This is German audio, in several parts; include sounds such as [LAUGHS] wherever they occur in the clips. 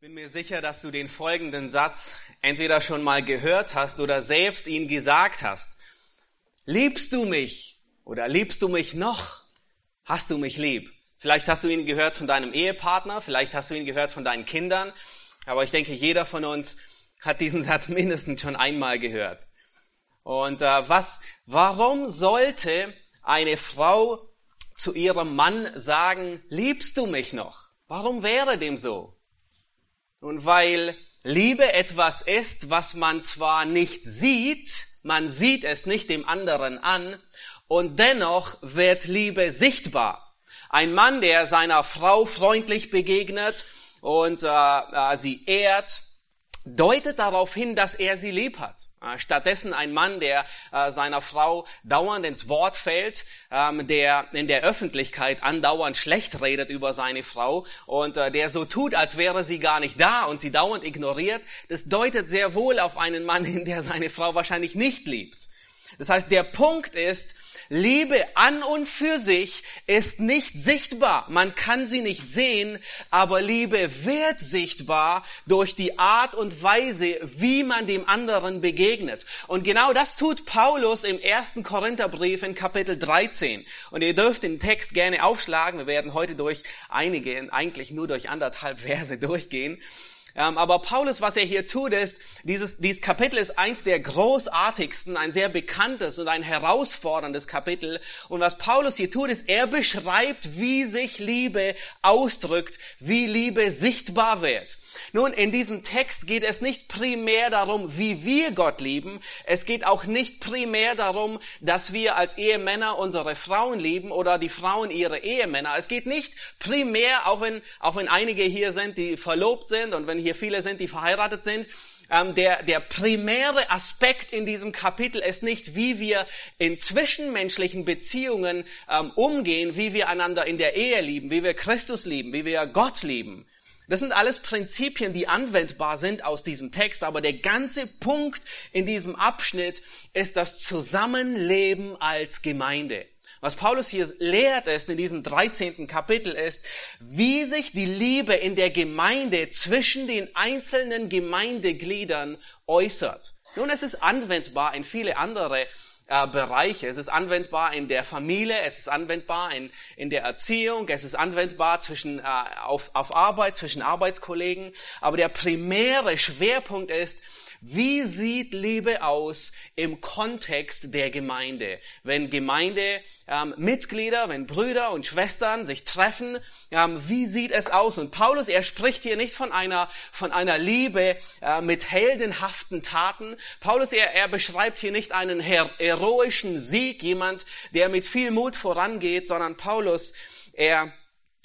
Ich bin mir sicher, dass du den folgenden Satz entweder schon mal gehört hast oder selbst ihn gesagt hast. Liebst du mich oder liebst du mich noch? Hast du mich lieb? Vielleicht hast du ihn gehört von deinem Ehepartner, vielleicht hast du ihn gehört von deinen Kindern, aber ich denke, jeder von uns hat diesen [LAUGHS] Satz mindestens schon einmal gehört. Und äh, was, warum sollte eine Frau zu ihrem Mann sagen, liebst du mich noch? Warum wäre dem so? Und weil Liebe etwas ist, was man zwar nicht sieht, man sieht es nicht dem anderen an, und dennoch wird Liebe sichtbar. Ein Mann, der seiner Frau freundlich begegnet und äh, äh sie ehrt, deutet darauf hin, dass er sie lieb hat. Äh, stattdessen ein Mann, der äh, seiner Frau dauernd ins Wort fällt, ähm, der in der Öffentlichkeit andauernd schlecht redet über seine Frau und äh, der so tut, als wäre sie gar nicht da und sie dauernd ignoriert, das deutet sehr wohl auf einen Mann hin, der seine Frau wahrscheinlich nicht liebt. Das heißt, der Punkt ist, Liebe an und für sich ist nicht sichtbar. Man kann sie nicht sehen, aber Liebe wird sichtbar durch die Art und Weise, wie man dem anderen begegnet. Und genau das tut Paulus im ersten Korintherbrief in Kapitel 13. Und ihr dürft den Text gerne aufschlagen. Wir werden heute durch einige, eigentlich nur durch anderthalb [LAUGHS] Verse durchgehen. Ähm, aber Paulus, was er hier tut, ist, dieses, dieses Kapitel ist eins der großartigsten, ein sehr bekanntes und ein herausforderndes Kapitel. Und was Paulus hier tut, ist, er beschreibt, wie sich Liebe ausdrückt, wie Liebe sichtbar wird. Nun, in diesem Text geht es nicht primär darum, wie wir Gott lieben. Es geht auch nicht primär darum, dass wir als Ehemänner unsere Frauen lieben oder die Frauen ihre Ehemänner. Es geht nicht primär, auch wenn, auch wenn einige hier sind, die verlobt sind und wenn hier viele sind, die verheiratet sind, ähm, der, der primäre Aspekt in diesem Kapitel ist nicht, wie wir in zwischenmenschlichen Beziehungen ähm, umgehen, wie wir einander in der Ehe lieben, wie wir Christus lieben, wie wir Gott lieben. Das sind alles Prinzipien, die anwendbar sind aus diesem Text, aber der ganze Punkt in diesem Abschnitt ist das Zusammenleben als Gemeinde. Was Paulus hier lehrt ist in diesem 13. Kapitel ist, wie sich die Liebe in der Gemeinde zwischen den einzelnen Gemeindegliedern äußert. Nun, es ist anwendbar in viele andere äh, Bereiche. Es ist anwendbar in der Familie, es ist anwendbar in, in der Erziehung, es ist anwendbar zwischen, äh, auf, auf Arbeit, zwischen Arbeitskollegen. Aber der primäre Schwerpunkt ist, wie sieht Liebe aus im Kontext der Gemeinde? Wenn Gemeindemitglieder, ähm, wenn Brüder und Schwestern sich treffen, ähm, wie sieht es aus? Und Paulus, er spricht hier nicht von einer, von einer Liebe äh, mit heldenhaften Taten. Paulus, er, er beschreibt hier nicht einen her heroischen Sieg, jemand, der mit viel Mut vorangeht, sondern Paulus, er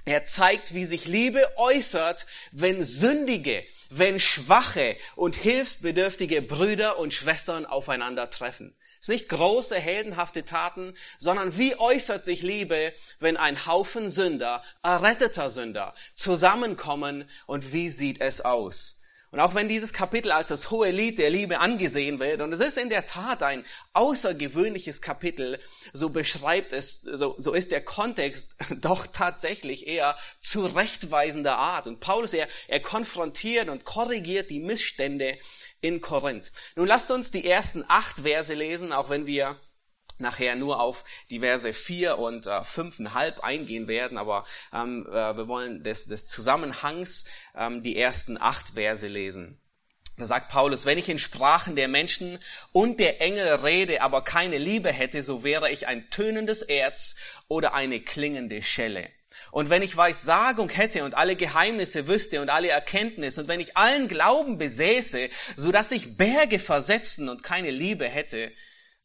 er zeigt, wie sich Liebe äußert, wenn sündige, wenn schwache und hilfsbedürftige Brüder und Schwestern aufeinandertreffen. Es sind nicht große, heldenhafte Taten, sondern wie äußert sich Liebe, wenn ein Haufen Sünder, erretteter Sünder zusammenkommen und wie sieht es aus? Und auch wenn dieses Kapitel als das hohe Lied der Liebe angesehen wird, und es ist in der Tat ein außergewöhnliches Kapitel, so beschreibt es, so, so ist der Kontext [LAUGHS] doch tatsächlich eher zurechtweisender Art. Und Paulus, er, er konfrontiert und korrigiert die Missstände in Korinth. Nun lasst uns die ersten acht Verse lesen, auch wenn wir nachher nur auf die Verse 4 und äh, 5,5 eingehen werden, aber ähm, äh, wir wollen des, des Zusammenhangs ähm, die ersten acht Verse lesen. Da sagt Paulus, wenn ich in Sprachen der Menschen und der Engel rede, aber keine Liebe hätte, so wäre ich ein tönendes Erz oder eine klingende Schelle. Und wenn ich Weissagung hätte und alle Geheimnisse wüsste und alle Erkenntnis und wenn ich allen Glauben besäße, so dass ich Berge versetzen und keine Liebe hätte,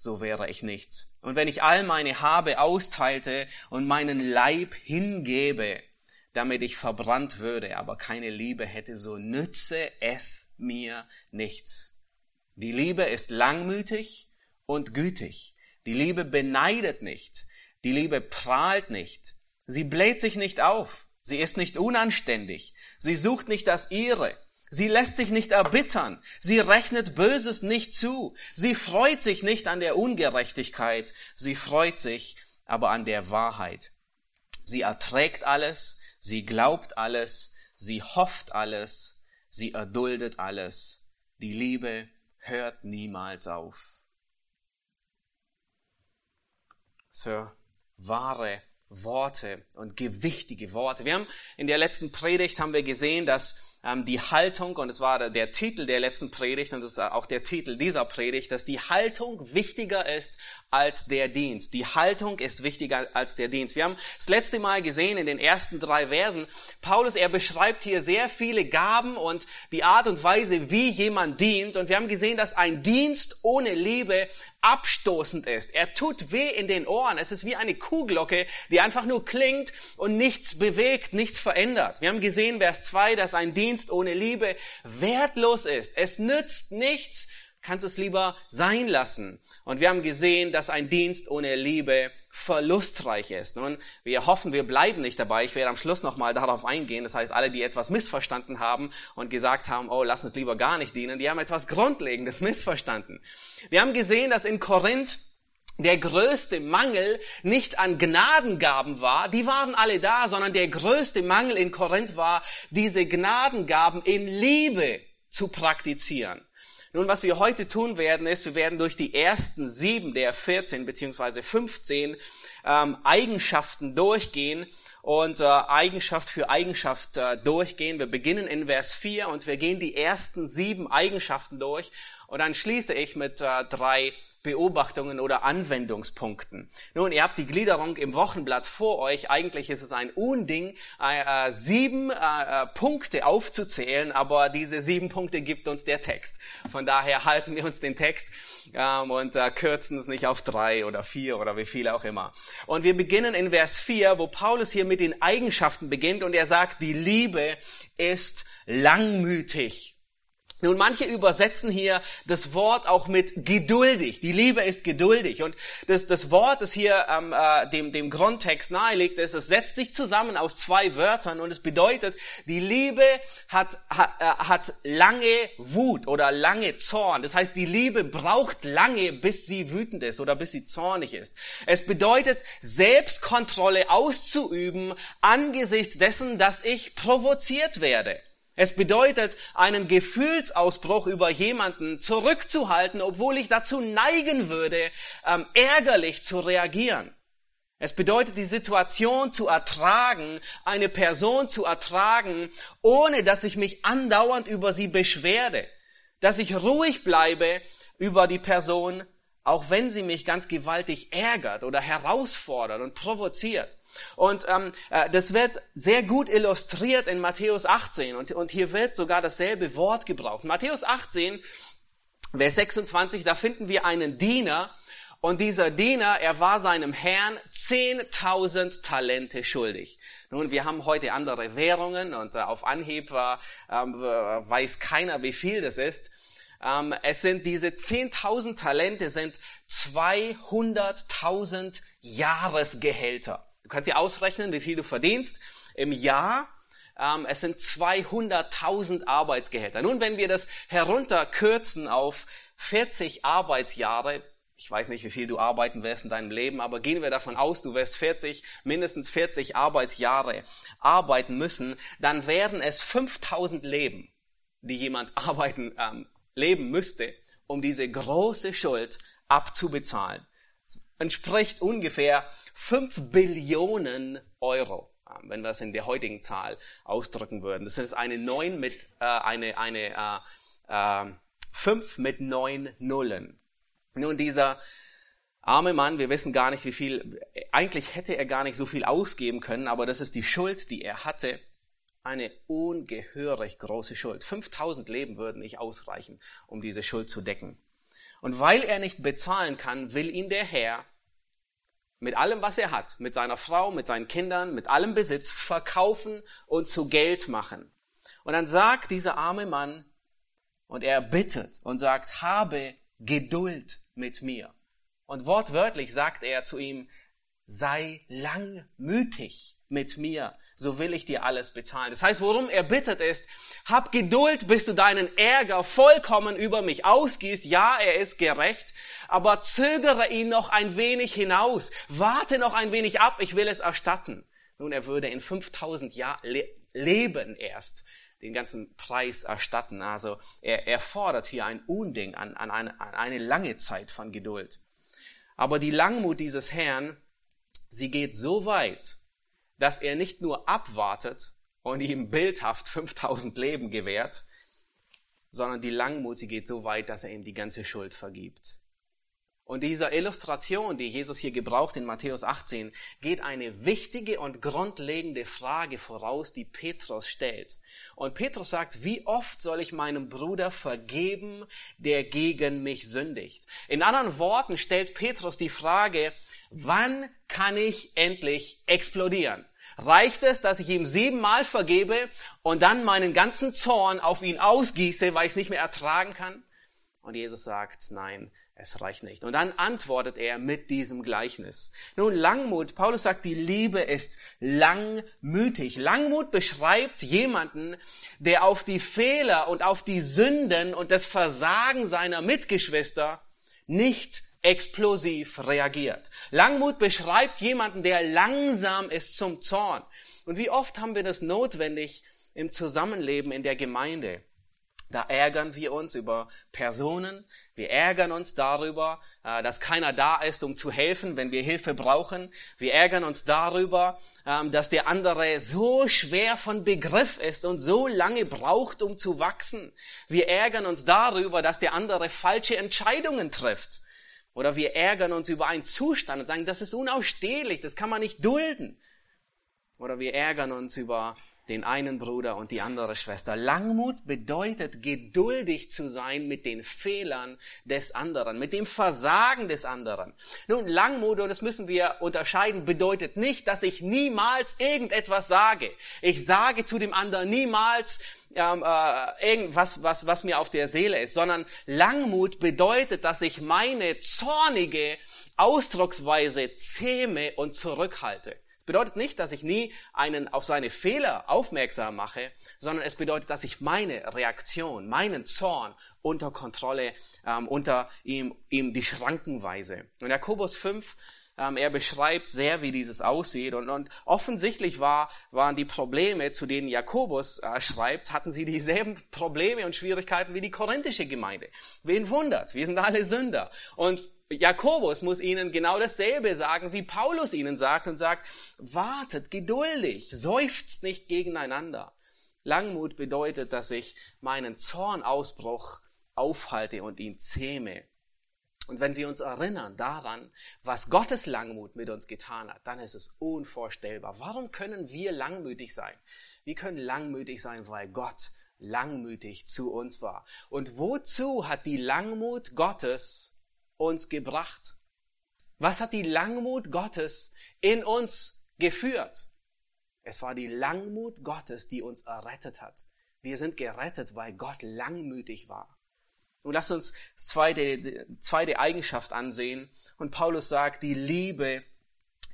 so wäre ich nichts. Und wenn ich all meine Habe austeilte und meinen Leib hingebe, damit ich verbrannt würde, aber keine Liebe hätte, so nütze es mir nichts. Die Liebe ist langmütig und gütig. Die Liebe beneidet nicht. Die Liebe prahlt nicht. Sie bläht sich nicht auf. Sie ist nicht unanständig. Sie sucht nicht das ihre. Sie lässt sich nicht erbittern. Sie rechnet Böses nicht zu. Sie freut sich nicht an der Ungerechtigkeit. Sie freut sich aber an der Wahrheit. Sie erträgt alles. Sie glaubt alles. Sie hofft alles. Sie erduldet alles. Die Liebe hört niemals auf. Was wahre Worte und gewichtige Worte. Wir haben in der letzten Predigt haben wir gesehen, dass ähm, die Haltung, und es war der, Titel der letzten Predigt und es ist auch der Titel dieser Predigt, dass die Haltung wichtiger ist als der Dienst. Die Haltung ist wichtiger als der Dienst. Wir haben das letzte Mal gesehen in den ersten drei Versen, Paulus, er beschreibt hier sehr viele Gaben und die Art und Weise, wie jemand dient. Und wir haben gesehen, dass ein Dienst ohne Liebe abstoßend ist. Er tut weh in den Ohren. Es ist wie eine Kuhglocke, die einfach nur klingt und nichts bewegt, nichts verändert. Wir haben gesehen, Vers 2, dass ein Dienst ohne Liebe wertlos ist. Es nützt nichts, kannst es lieber sein lassen. Und wir haben gesehen, dass ein Dienst ohne Liebe verlustreich ist. Nun, wir hoffen, wir bleiben nicht dabei. Ich werde am Schluss nochmal darauf eingehen. Das heißt, alle, die etwas missverstanden haben und gesagt haben, oh, lass uns lieber gar nicht dienen, die haben etwas Grundlegendes missverstanden. Wir haben gesehen, dass in Korinth der größte Mangel nicht an Gnadengaben war, die waren alle da, sondern der größte Mangel in Korinth war, diese Gnadengaben in Liebe zu praktizieren. Nun, was wir heute tun werden, ist, wir werden durch die ersten sieben der 14 beziehungsweise 15 ähm, Eigenschaften durchgehen und äh, Eigenschaft für Eigenschaft äh, durchgehen. Wir beginnen in Vers 4 und wir gehen die ersten sieben Eigenschaften durch und dann schließe ich mit äh, drei Beobachtungen oder Anwendungspunkten. Nun, ihr habt die Gliederung im Wochenblatt vor euch. Eigentlich ist es ein Unding, äh, äh, sieben äh, äh, Punkte aufzuzählen, aber diese sieben Punkte gibt uns der Text. Von daher halten wir uns den Text ähm, und äh, kürzen es nicht auf drei oder vier oder wie viele auch immer. Und wir beginnen in Vers 4, wo Paulus hier mit den Eigenschaften beginnt und er sagt, die Liebe ist langmütig. Nun, manche übersetzen hier das Wort auch mit geduldig. Die Liebe ist geduldig. Und das, das Wort, das hier ähm, äh, dem, dem Grundtext nahelegt, ist, es setzt sich zusammen aus zwei Wörtern und es bedeutet, die Liebe hat, hat, äh, hat lange Wut oder lange Zorn. Das heißt, die Liebe braucht lange, bis sie wütend ist oder bis sie zornig ist. Es bedeutet, Selbstkontrolle auszuüben angesichts dessen, dass ich provoziert werde. Es bedeutet, einen Gefühlsausbruch über jemanden zurückzuhalten, obwohl ich dazu neigen würde, ähm, ärgerlich zu reagieren. Es bedeutet, die Situation zu ertragen, eine Person zu ertragen, ohne dass ich mich andauernd über sie beschwerde, dass ich ruhig bleibe über die Person, auch wenn sie mich ganz gewaltig ärgert oder herausfordert und provoziert. Und ähm, äh, das wird sehr gut illustriert in Matthäus 18 und, und hier wird sogar dasselbe Wort gebraucht. Matthäus 18, Vers 26, da finden wir einen Diener und dieser Diener, er war seinem Herrn 10.000 Talente schuldig. Nun, wir haben heute andere Währungen und äh, auf Anhieb war, ähm, weiß keiner, wie viel das ist. Ähm, es sind diese 10.000 Talente sind 200.000 Jahresgehälter. Du kannst dir ausrechnen, wie viel du verdienst im Jahr. Ähm, es sind 200.000 Arbeitsgehälter. Nun, wenn wir das herunterkürzen auf 40 Arbeitsjahre, ich weiß nicht, wie viel du arbeiten wirst in deinem Leben, aber gehen wir davon aus, du wirst 40, mindestens 40 Arbeitsjahre arbeiten müssen, dann werden es 5000 Leben, die jemand [LAUGHS] arbeiten ähm, leben müsste, um diese große Schuld abzubezahlen. Das entspricht ungefähr 5 Billionen Euro, wenn wir es in der heutigen Zahl ausdrücken würden. Das ist eine 9 mit, äh, eine, eine äh, äh, 5 mit 9 Nullen. Nun, dieser arme Mann, wir wissen gar nicht, wie viel, eigentlich hätte er gar nicht so viel ausgeben können, aber das ist die Schuld, die er hatte eine ungehörig große Schuld. 5000 Leben würden nicht ausreichen, um diese Schuld zu decken. Und weil er nicht bezahlen kann, will ihn der Herr mit allem, was er hat, mit seiner Frau, mit seinen Kindern, mit allem Besitz verkaufen und zu Geld machen. Und dann sagt dieser arme Mann, und er bittet und sagt, habe Geduld mit mir. Und wortwörtlich sagt er zu ihm, sei langmütig mit mir, so will ich dir alles bezahlen. Das heißt, worum er bittet ist, hab Geduld, bis du deinen Ärger vollkommen über mich ausgießt. Ja, er ist gerecht, aber zögere ihn noch ein wenig hinaus. Warte noch ein wenig ab, ich will es erstatten. Nun, er würde in 5000 Jahren le leben erst den ganzen Preis erstatten. Also er, er fordert hier ein Unding an, an, eine, an eine lange Zeit von Geduld. Aber die Langmut dieses Herrn, sie geht so weit, dass er nicht nur abwartet und ihm bildhaft 5000 Leben gewährt, sondern die Langmut, sie geht so weit, dass er ihm die ganze Schuld vergibt. Und dieser Illustration, die Jesus hier gebraucht in Matthäus 18, geht eine wichtige und grundlegende Frage voraus, die Petrus stellt. Und Petrus sagt, wie oft soll ich meinem Bruder vergeben, der gegen mich sündigt? In anderen Worten stellt Petrus die Frage, wann kann ich endlich explodieren? Reicht es, dass ich ihm siebenmal vergebe und dann meinen ganzen Zorn auf ihn ausgieße, weil ich es nicht mehr ertragen kann? Und Jesus sagt, nein, es reicht nicht. Und dann antwortet er mit diesem Gleichnis. Nun, Langmut, Paulus sagt, die Liebe ist langmütig. Langmut beschreibt jemanden, der auf die Fehler und auf die Sünden und das Versagen seiner Mitgeschwister nicht explosiv reagiert. Langmut beschreibt jemanden, der langsam ist zum Zorn. Und wie oft haben wir das notwendig im Zusammenleben in der Gemeinde? Da ärgern wir uns über Personen. Wir ärgern uns darüber, äh, dass keiner da ist, um zu helfen, wenn wir Hilfe brauchen. Wir ärgern uns darüber, ähm, dass der andere so schwer von Begriff ist und so lange braucht, um zu wachsen. Wir ärgern uns darüber, dass der andere falsche Entscheidungen trifft. Oder wir ärgern uns über einen Zustand und sagen, das ist unausstehlich, das kann man nicht dulden. Oder wir ärgern uns über den einen Bruder und die andere Schwester. Langmut bedeutet, geduldig zu sein mit den Fehlern des anderen, mit dem Versagen des anderen. Nun, Langmut, und das müssen wir unterscheiden, bedeutet nicht, dass ich niemals irgendetwas sage. Ich sage zu dem anderen niemals, ähm, äh, irgendwas, was, was mir auf der Seele ist, sondern Langmut bedeutet, dass ich meine zornige Ausdrucksweise zähme und zurückhalte bedeutet nicht, dass ich nie einen auf seine Fehler aufmerksam mache, sondern es bedeutet, dass ich meine Reaktion, meinen Zorn unter Kontrolle, ähm, unter ihm, ihm die Schranken weise. Und Jakobus 5, ähm, er beschreibt sehr, wie dieses aussieht. Und, und offensichtlich war, waren die Probleme, zu denen Jakobus äh, schreibt, hatten sie dieselben Probleme und Schwierigkeiten wie die korinthische Gemeinde. Wen wundert's? Wir sind alle Sünder. Und Jakobus muss ihnen genau dasselbe sagen, wie Paulus ihnen sagt und sagt, wartet geduldig, seufzt nicht gegeneinander. Langmut bedeutet, dass ich meinen Zornausbruch aufhalte und ihn zähme. Und wenn wir uns erinnern daran, was Gottes Langmut mit uns getan hat, dann ist es unvorstellbar. Warum können wir langmütig sein? Wir können langmütig sein, weil Gott langmütig zu uns war. Und wozu hat die Langmut Gottes uns gebracht? Was hat die Langmut Gottes in uns geführt? Es war die Langmut Gottes, die uns errettet hat. Wir sind gerettet, weil Gott langmütig war. Und lass uns zweite, zweite Eigenschaft ansehen. Und Paulus sagt, die Liebe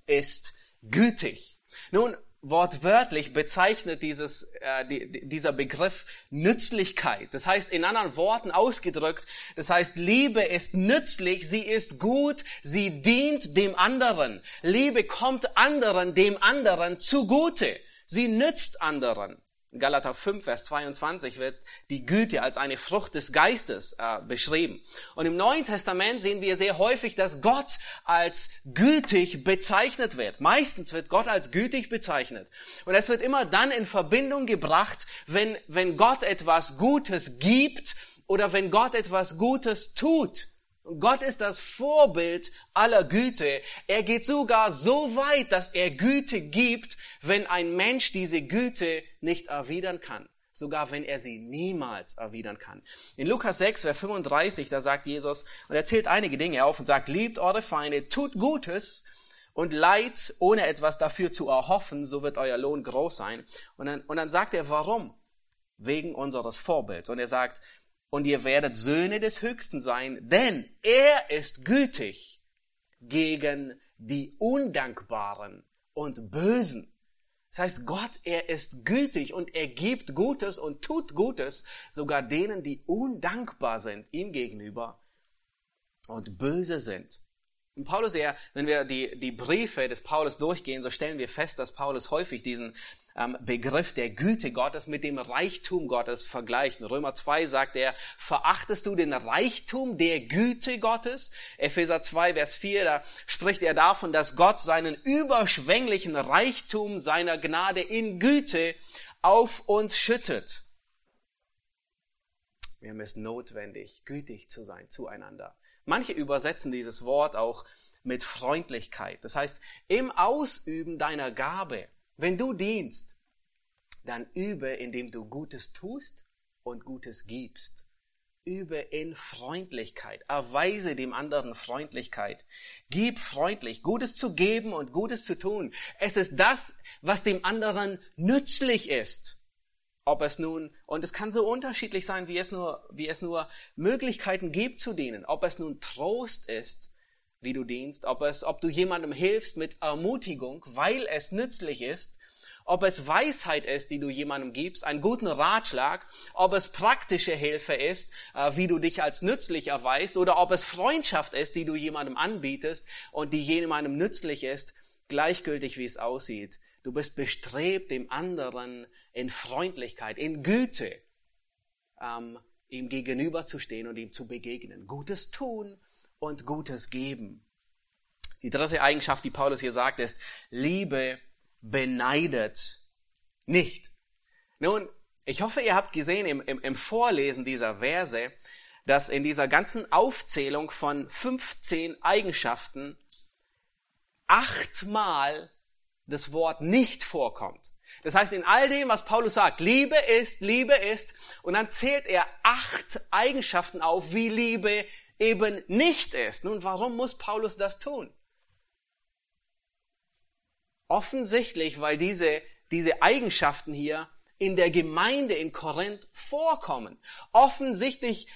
ist gütig. Nun, wortwörtlich bezeichnet dieses, äh, die, dieser Begriff Nützlichkeit. Das heißt, in anderen Worten ausgedrückt, das heißt, Liebe ist nützlich, sie ist gut, sie dient dem anderen. Liebe kommt anderen, dem anderen zugute. Sie nützt anderen. Galater 5, Vers 22 wird die Güte als eine Frucht des Geistes äh, beschrieben. Und im Neuen Testament sehen wir sehr häufig, dass Gott als gütig bezeichnet wird. Meistens wird Gott als gütig bezeichnet. Und es wird immer dann in Verbindung gebracht, wenn, wenn Gott etwas Gutes gibt oder wenn Gott etwas Gutes tut. Gott ist das Vorbild aller Güte. Er geht sogar so weit, dass er Güte gibt, wenn ein Mensch diese Güte nicht erwidern kann. Sogar wenn er sie niemals erwidern kann. In Lukas 6, Vers 35, da sagt Jesus, und er zählt einige Dinge auf und sagt, liebt eure Feinde, tut Gutes und leid, ohne etwas dafür zu erhoffen, so wird euer Lohn groß sein. Und dann, und dann sagt er, warum? Wegen unseres Vorbilds. Und er sagt, und ihr werdet Söhne des Höchsten sein, denn er ist gütig gegen die Undankbaren und Bösen. Das heißt, Gott, er ist gütig und er gibt Gutes und tut Gutes, sogar denen, die undankbar sind ihm gegenüber und böse sind. Und Paulus, ja, wenn wir die, die Briefe des Paulus durchgehen, so stellen wir fest, dass Paulus häufig diesen ähm, Begriff der Güte Gottes mit dem Reichtum Gottes vergleicht. In Römer 2 sagt er, verachtest du den Reichtum der Güte Gottes? Epheser 2, Vers 4, da spricht er davon, dass Gott seinen überschwänglichen Reichtum seiner Gnade in Güte auf uns schüttet. Wir haben es notwendig, gütig zu sein zueinander. Manche übersetzen dieses Wort auch mit Freundlichkeit. Das heißt, im Ausüben deiner Gabe, wenn du dienst, dann übe, indem du Gutes tust und Gutes gibst. Übe in Freundlichkeit. Erweise dem anderen Freundlichkeit. Gib freundlich, Gutes zu geben und Gutes zu tun. Es ist das, was dem anderen nützlich ist. Ob es nun, und es kann so unterschiedlich sein, wie es nur, wie es nur Möglichkeiten gibt zu dienen. Ob es nun Trost ist, wie du dienst, ob es, ob du jemandem hilfst mit Ermutigung, weil es nützlich ist, ob es Weisheit ist, die du jemandem gibst, einen guten Ratschlag, ob es praktische Hilfe ist, äh, wie du dich als nützlich erweist, oder ob es Freundschaft ist, die du jemandem anbietest und die jemandem nützlich ist, gleichgültig wie es aussieht. Du bist bestrebt, dem anderen in Freundlichkeit, in Güte, ähm, ihm gegenüberzustehen und ihm zu begegnen. Gutes tun und Gutes geben. Die dritte Eigenschaft, die Paulus hier sagt, ist, Liebe beneidet nicht. Nun, ich hoffe, ihr habt gesehen im, im, im Vorlesen dieser Verse, dass in dieser ganzen Aufzählung von 15 Eigenschaften achtmal das Wort nicht vorkommt. Das heißt, in all dem, was Paulus sagt, Liebe ist, Liebe ist, und dann zählt er acht Eigenschaften auf, wie Liebe eben nicht ist. Nun, warum muss Paulus das tun? Offensichtlich, weil diese, diese Eigenschaften hier in der Gemeinde in Korinth vorkommen. Offensichtlich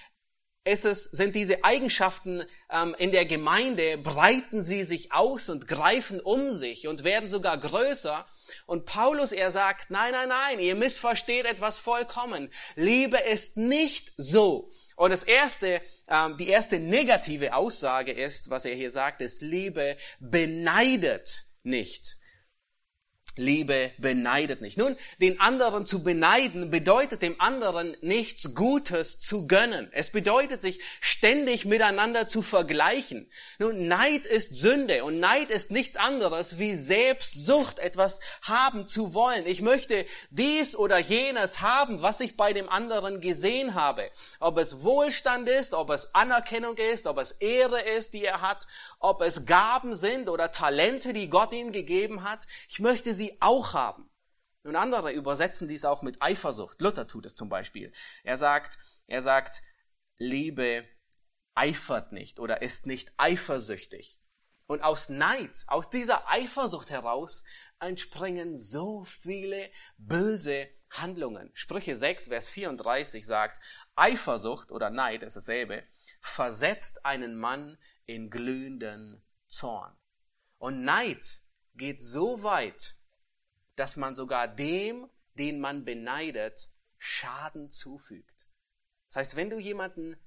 ist es, sind diese Eigenschaften ähm, in der Gemeinde, breiten sie sich aus und greifen um sich und werden sogar größer. Und Paulus, er sagt, nein, nein, nein, ihr missversteht etwas vollkommen. Liebe ist nicht so. Und das erste, ähm, die erste negative Aussage ist, was er hier sagt, ist, Liebe beneidet nicht. Liebe beneidet nicht. Nun, den anderen zu beneiden bedeutet dem anderen nichts Gutes zu gönnen. Es bedeutet sich ständig miteinander zu vergleichen. Nun, Neid ist Sünde und Neid ist nichts anderes wie Selbstsucht, etwas haben zu wollen. Ich möchte dies oder jenes haben, was ich bei dem anderen gesehen habe. Ob es Wohlstand ist, ob es Anerkennung ist, ob es Ehre ist, die er hat, ob es Gaben sind oder Talente, die Gott ihm gegeben hat. Ich möchte sie auch haben. Und andere übersetzen dies auch mit Eifersucht. Luther tut es zum Beispiel. Er sagt, er sagt, Liebe eifert nicht oder ist nicht eifersüchtig. Und aus Neid, aus dieser Eifersucht heraus entspringen so viele böse Handlungen. Sprüche 6, Vers 34 sagt, Eifersucht oder Neid ist dasselbe, versetzt einen Mann in glühenden Zorn. Und Neid geht so weit, dass man sogar dem, den man beneidet, Schaden zufügt. Das heißt, wenn du jemanden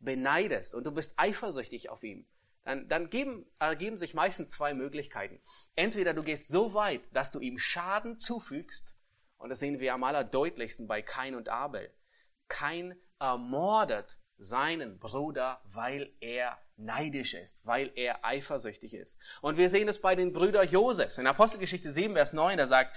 beneidest und du bist eifersüchtig auf ihn, dann, dann geben, ergeben sich meistens zwei Möglichkeiten. Entweder du gehst so weit, dass du ihm Schaden zufügst, und das sehen wir am allerdeutlichsten bei Kain und Abel. Kain ermordet seinen Bruder, weil er neidisch ist, weil er eifersüchtig ist. Und wir sehen es bei den Brüdern Josefs. In Apostelgeschichte 7, Vers 9, da sagt,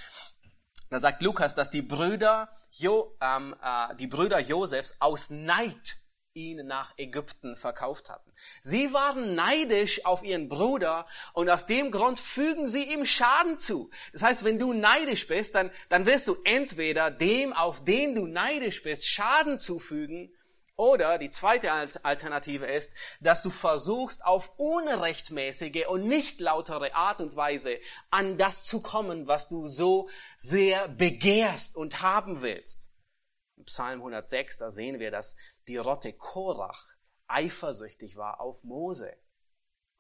da sagt Lukas, dass die Brüder, jo, ähm, äh, die Brüder Josefs aus Neid ihn nach Ägypten verkauft hatten. Sie waren neidisch auf ihren Bruder und aus dem Grund fügen sie ihm Schaden zu. Das heißt, wenn du neidisch bist, dann, dann wirst du entweder dem, auf den du neidisch bist, Schaden zufügen oder die zweite Alternative ist, dass du versuchst, auf unrechtmäßige und nicht lautere Art und Weise an das zu kommen, was du so sehr begehrst und haben willst. Im Psalm 106, da sehen wir, dass die Rotte Korach eifersüchtig war auf Mose.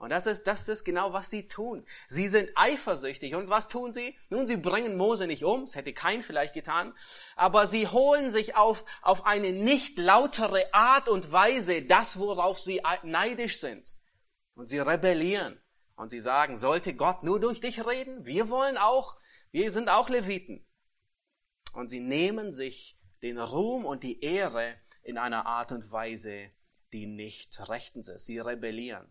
Und das ist, das ist genau, was sie tun. Sie sind eifersüchtig. Und was tun sie? Nun, sie bringen Mose nicht um. Das hätte kein vielleicht getan. Aber sie holen sich auf, auf eine nicht lautere Art und Weise das, worauf sie neidisch sind. Und sie rebellieren. Und sie sagen, sollte Gott nur durch dich reden? Wir wollen auch, wir sind auch Leviten. Und sie nehmen sich den Ruhm und die Ehre in einer Art und Weise, die nicht rechtens ist. Sie rebellieren.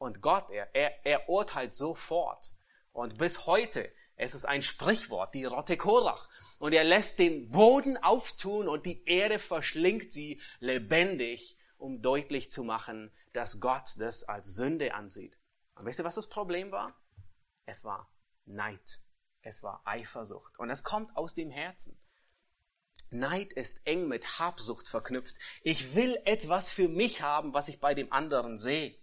Und Gott, er, er, er urteilt sofort. Und bis heute, es ist ein Sprichwort, die Rotte Korach. Und er lässt den Boden auftun und die Erde verschlingt sie lebendig, um deutlich zu machen, dass Gott das als Sünde ansieht. Und wisst ihr, was das Problem war? Es war Neid. Es war Eifersucht. Und es kommt aus dem Herzen. Neid ist eng mit Habsucht verknüpft. Ich will etwas für mich haben, was ich bei dem anderen sehe.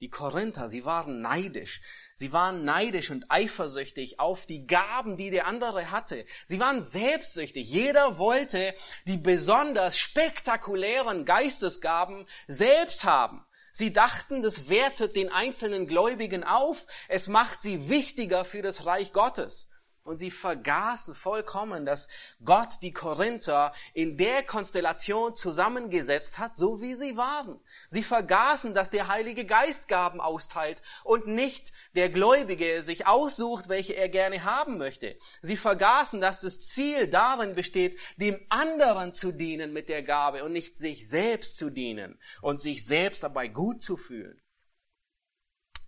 Die Korinther, sie waren neidisch. Sie waren neidisch und eifersüchtig auf die Gaben, die der andere hatte. Sie waren selbstsüchtig. Jeder wollte die besonders spektakulären Geistesgaben selbst haben. Sie dachten, das wertet den einzelnen Gläubigen auf. Es macht sie wichtiger für das Reich Gottes. Und sie vergaßen vollkommen, dass Gott die Korinther in der Konstellation zusammengesetzt hat, so wie sie waren. Sie vergaßen, dass der Heilige Geist Gaben austeilt und nicht der Gläubige sich aussucht, welche er gerne haben möchte. Sie vergaßen, dass das Ziel darin besteht, dem anderen zu dienen mit der Gabe und nicht sich selbst zu dienen und sich selbst dabei gut zu fühlen.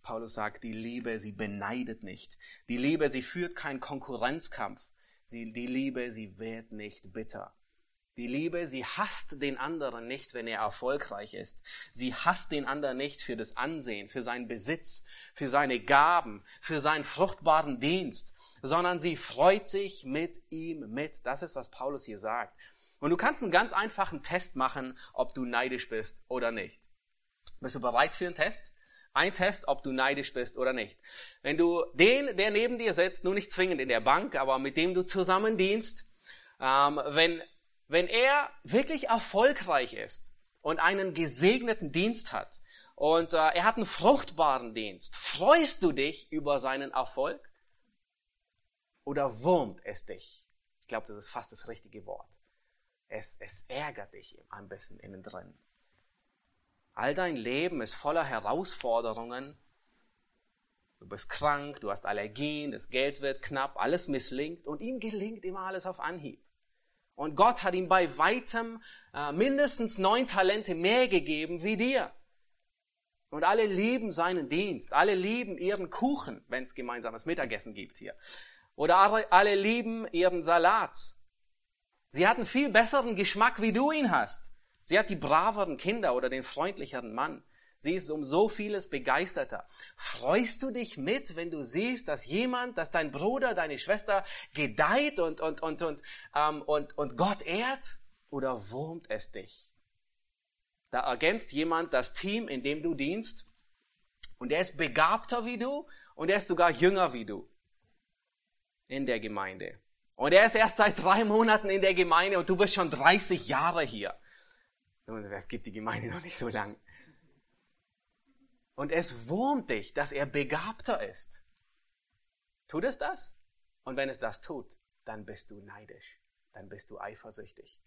Paulus sagt, die Liebe, sie beneidet nicht. Die Liebe, sie führt keinen Konkurrenzkampf. Sie, die Liebe, sie wird nicht bitter. Die Liebe, sie hasst den anderen nicht, wenn er erfolgreich ist. Sie hasst den anderen nicht für das Ansehen, für seinen Besitz, für seine Gaben, für seinen fruchtbaren Dienst, sondern sie freut sich mit ihm mit. Das ist, was Paulus hier sagt. Und du kannst einen ganz einfachen Test machen, ob du neidisch bist oder nicht. Bist du bereit für einen Test? Ein Test, ob du neidisch bist oder nicht. Wenn du den, der neben dir sitzt, nur nicht zwingend in der Bank, aber mit dem du zusammen dienst, ähm, wenn, wenn er wirklich erfolgreich ist und einen gesegneten Dienst hat und äh, er hat einen fruchtbaren Dienst, freust du dich über seinen Erfolg oder wurmt es dich? Ich glaube, das ist fast das richtige Wort. Es, es ärgert dich am besten innen drin. All dein Leben ist voller Herausforderungen. Du bist krank, du hast Allergien, das Geld wird knapp, alles misslingt und ihm gelingt immer alles auf Anhieb. Und Gott hat ihm bei weitem äh, mindestens neun Talente mehr gegeben wie dir. Und alle lieben seinen Dienst, alle lieben ihren Kuchen, wenn es gemeinsames Mittagessen gibt hier. Oder alle, alle lieben ihren Salat. Sie hatten viel besseren Geschmack, wie du ihn hast. Sie hat die braveren Kinder oder den freundlicheren Mann. Sie ist um so vieles begeisterter. Freust du dich mit, wenn du siehst, dass jemand, dass dein Bruder, deine Schwester gedeiht und, und, und, und, ähm, und, und Gott ehrt? Oder wurmt es dich? Da ergänzt jemand das Team, in dem du dienst. Und er ist begabter wie du und er ist sogar jünger wie du in der Gemeinde. Und er ist erst seit drei Monaten in der Gemeinde und du bist schon 30 Jahre hier. Es gibt die Gemeinde noch nicht so lang. Und es wurmt dich, dass er begabter ist. Tut es das? Und wenn es das tut, dann bist du neidisch. Dann bist du eifersüchtig.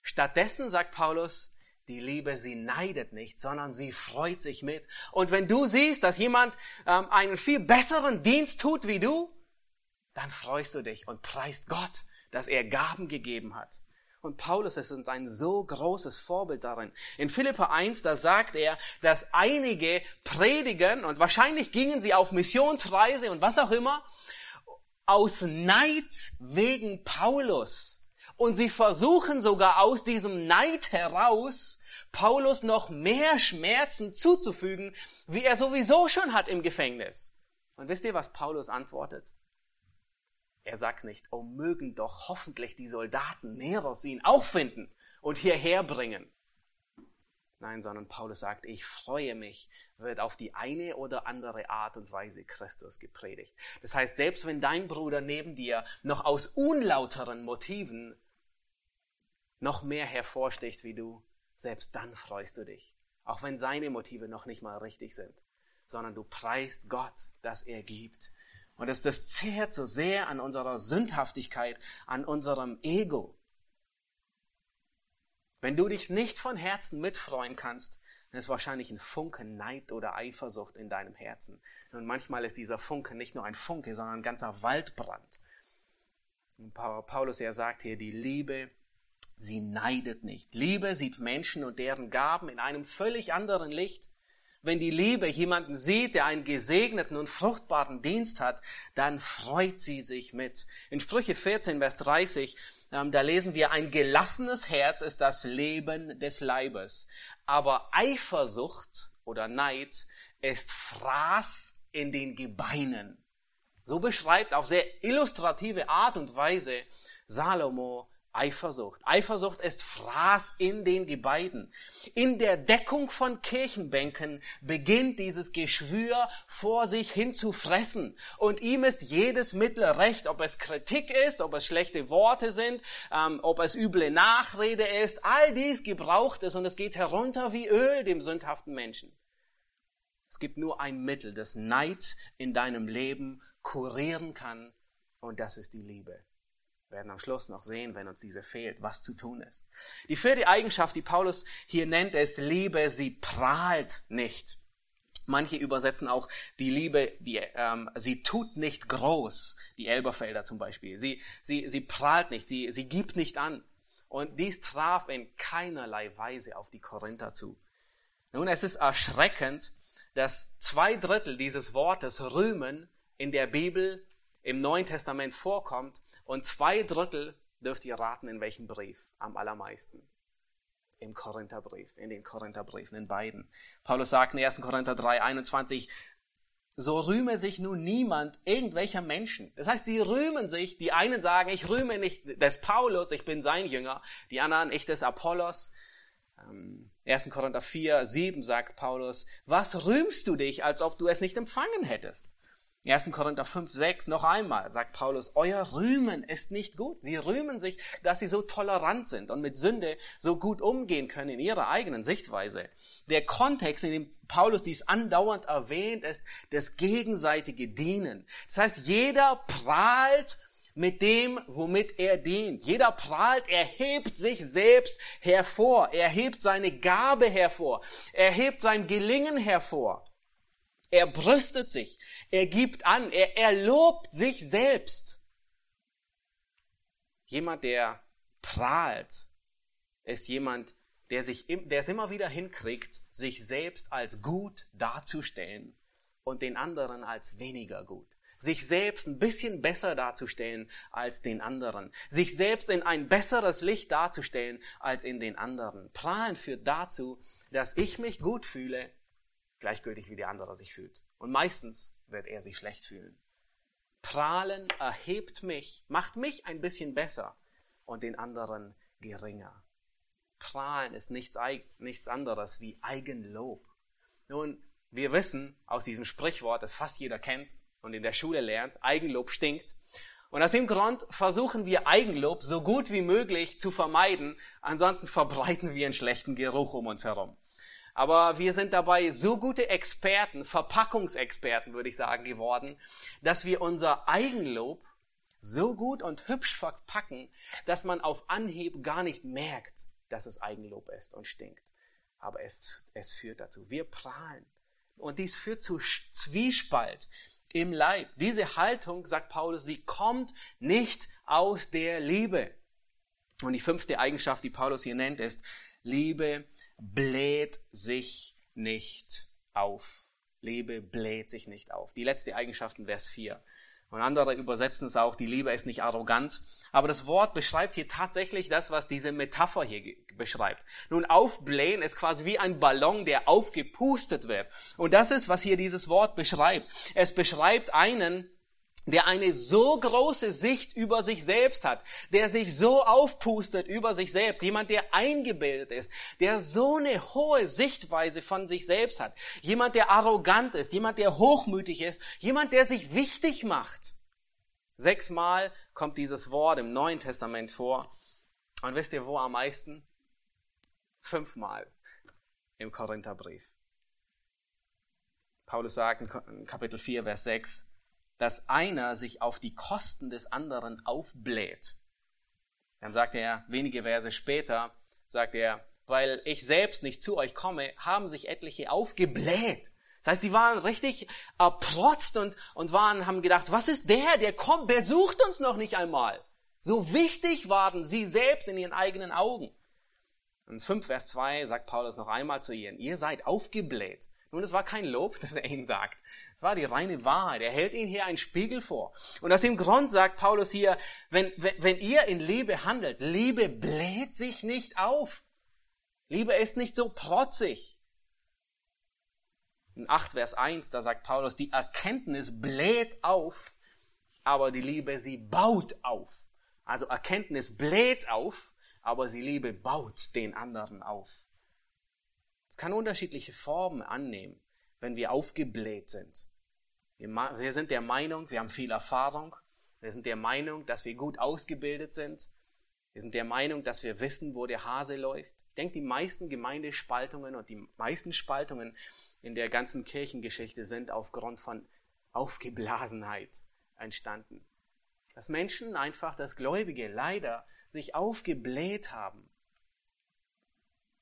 Stattdessen sagt Paulus, die Liebe, sie neidet nicht, sondern sie freut sich mit. Und wenn du siehst, dass jemand ähm, einen viel besseren Dienst tut wie du, dann freust du dich und preist Gott, dass er Gaben gegeben hat. Und Paulus ist uns ein so großes Vorbild darin. In Philippa 1, da sagt er, dass einige predigen und wahrscheinlich gingen sie auf Missionsreise und was auch immer, aus Neid wegen Paulus. Und sie versuchen sogar aus diesem Neid heraus, Paulus noch mehr Schmerzen zuzufügen, wie er sowieso schon hat im Gefängnis. Und wisst ihr, was Paulus antwortet? Er sagt nicht, oh mögen doch hoffentlich die Soldaten Neros ihn auch finden und hierher bringen. Nein, sondern Paulus sagt, ich freue mich, wird auf die eine oder andere Art und Weise Christus gepredigt. Das heißt, selbst wenn dein Bruder neben dir noch aus unlauteren Motiven noch mehr hervorsticht wie du, selbst dann freust du dich. Auch wenn seine Motive noch nicht mal richtig sind, sondern du preist Gott, dass er gibt und das, das zehrt so sehr an unserer Sündhaftigkeit, an unserem Ego. Wenn du dich nicht von Herzen mitfreuen kannst, Das ist wahrscheinlich ein Funken Neid oder Eifersucht in deinem Herzen. Und manchmal ist dieser Funke nicht nur ein Funke, sondern ein ganzer Waldbrand. Und Paulus, er sagt hier, die Liebe, sie neidet nicht. Liebe sieht Menschen und deren Gaben in einem völlig anderen Licht. Wenn die Liebe jemanden sieht, der einen gesegneten und fruchtbaren Dienst hat, dann freut sie sich mit. In Sprüche 14, Vers 30, ähm, da lesen wir, ein gelassenes Herz ist das Leben des Leibes. Aber Eifersucht oder Neid ist Fraß in den Gebeinen. So beschreibt auf sehr illustrative Art und Weise Salomo Eifersucht. Eifersucht ist Fraß in den Gebeiden. In der Deckung von Kirchenbänken beginnt dieses Geschwür vor sich hin zu fressen. Und ihm ist jedes Mittel recht, ob es Kritik ist, ob es schlechte Worte sind, ähm, ob es üble Nachrede ist. All dies gebraucht es und es geht herunter wie Öl dem sündhaften Menschen. Es gibt nur ein Mittel, das Neid in deinem Leben kurieren kann und das ist die Liebe werden am Schluss noch sehen, wenn uns diese fehlt, was zu tun ist. Die vierte Eigenschaft, die Paulus hier nennt, ist Liebe, sie prahlt nicht. Manche übersetzen auch die Liebe, die, ähm, sie tut nicht groß, die Elberfelder zum Beispiel. Sie, sie, sie prahlt nicht, sie, sie gibt nicht an. Und dies traf in keinerlei Weise auf die Korinther zu. Nun, es ist erschreckend, dass zwei Drittel dieses Wortes rühmen in der Bibel im Neuen Testament vorkommt und zwei Drittel dürft ihr raten, in welchem Brief am allermeisten. Im Korintherbrief, in den Korintherbriefen, in beiden. Paulus sagt in 1. Korinther 3, 21, so rühme sich nun niemand irgendwelcher Menschen. Das heißt, die rühmen sich, die einen sagen, ich rühme nicht des Paulus, ich bin sein Jünger, die anderen, ich des Apollos. 1. Ähm, Korinther 4, 7 sagt Paulus, was rühmst du dich, als ob du es nicht empfangen hättest? 1. Korinther 5, 6 noch einmal sagt Paulus, euer Rühmen ist nicht gut. Sie rühmen sich, dass sie so tolerant sind und mit Sünde so gut umgehen können in ihrer eigenen Sichtweise. Der Kontext, in dem Paulus dies andauernd erwähnt, ist das gegenseitige Dienen. Das heißt, jeder prahlt mit dem, womit er dient. Jeder prahlt, er hebt sich selbst hervor, er hebt seine Gabe hervor, er hebt sein Gelingen hervor. Er brüstet sich, er gibt an, er, er lobt sich selbst. Jemand, der prahlt, ist jemand, der, sich, der es immer wieder hinkriegt, sich selbst als gut darzustellen und den anderen als weniger gut. Sich selbst ein bisschen besser darzustellen als den anderen. Sich selbst in ein besseres Licht darzustellen als in den anderen. Prahlen führt dazu, dass ich mich gut fühle gleichgültig wie der andere sich fühlt. Und meistens wird er sich schlecht fühlen. Prahlen erhebt mich, macht mich ein bisschen besser und den anderen geringer. Prahlen ist nichts, nichts anderes wie Eigenlob. Nun, wir wissen aus diesem Sprichwort, das fast jeder kennt und in der Schule lernt, Eigenlob stinkt. Und aus dem Grund versuchen wir Eigenlob so gut wie möglich zu vermeiden, ansonsten verbreiten wir einen schlechten Geruch um uns herum. Aber wir sind dabei so gute Experten, Verpackungsexperten würde ich sagen, geworden, dass wir unser Eigenlob so gut und hübsch verpacken, dass man auf Anhieb gar nicht merkt, dass es Eigenlob ist und stinkt. Aber es, es führt dazu. Wir prahlen. Und dies führt zu Zwiespalt im Leib. Diese Haltung, sagt Paulus, sie kommt nicht aus der Liebe. Und die fünfte Eigenschaft, die Paulus hier nennt, ist, Liebe bläht sich nicht auf. Liebe bläht sich nicht auf. Die letzte Eigenschaft in Vers 4. Und andere übersetzen es auch, die Liebe ist nicht arrogant. Aber das Wort beschreibt hier tatsächlich das, was diese Metapher hier beschreibt. Nun, aufblähen ist quasi wie ein Ballon, der aufgepustet wird. Und das ist, was hier dieses Wort beschreibt. Es beschreibt einen, der eine so große Sicht über sich selbst hat, der sich so aufpustet über sich selbst, jemand, der eingebildet ist, der so eine hohe Sichtweise von sich selbst hat, jemand, der arrogant ist, jemand, der hochmütig ist, jemand, der sich wichtig macht. Sechsmal kommt dieses Wort im Neuen Testament vor. Und wisst ihr, wo am meisten? Fünfmal im Korintherbrief. Paulus sagt in Kapitel 4, Vers 6, dass einer sich auf die Kosten des anderen aufbläht. Dann sagt er wenige Verse später, sagt er, weil ich selbst nicht zu euch komme, haben sich etliche aufgebläht. Das heißt, sie waren richtig erprotzt und, und waren, haben gedacht, was ist der, der kommt, besucht uns noch nicht einmal. So wichtig waren sie selbst in ihren eigenen Augen. In 5 Vers 2 sagt Paulus noch einmal zu ihnen, ihr seid aufgebläht. Nun, es war kein Lob, [LAUGHS] das er ihnen sagt. Es war die reine Wahrheit. Er hält ihnen hier einen Spiegel vor. Und aus dem Grund sagt Paulus hier, wenn, wenn, wenn ihr in Liebe handelt, Liebe bläht sich nicht auf. Liebe ist nicht so protzig. In 8 Vers 1, da sagt Paulus, die Erkenntnis bläht auf, aber die Liebe, sie baut auf. Also Erkenntnis bläht auf, aber die Liebe baut den anderen auf. Es kann unterschiedliche Formen annehmen, wenn wir aufgebläht sind. Wir sind der Meinung, wir haben viel Erfahrung. Wir sind der Meinung, dass wir gut ausgebildet sind. Wir sind der Meinung, dass wir wissen, wo der Hase läuft. Ich denke, die meisten Gemeindespaltungen und die meisten Spaltungen in der ganzen Kirchengeschichte sind aufgrund von Aufgeblasenheit entstanden. Dass Menschen einfach, das Gläubige leider sich aufgebläht haben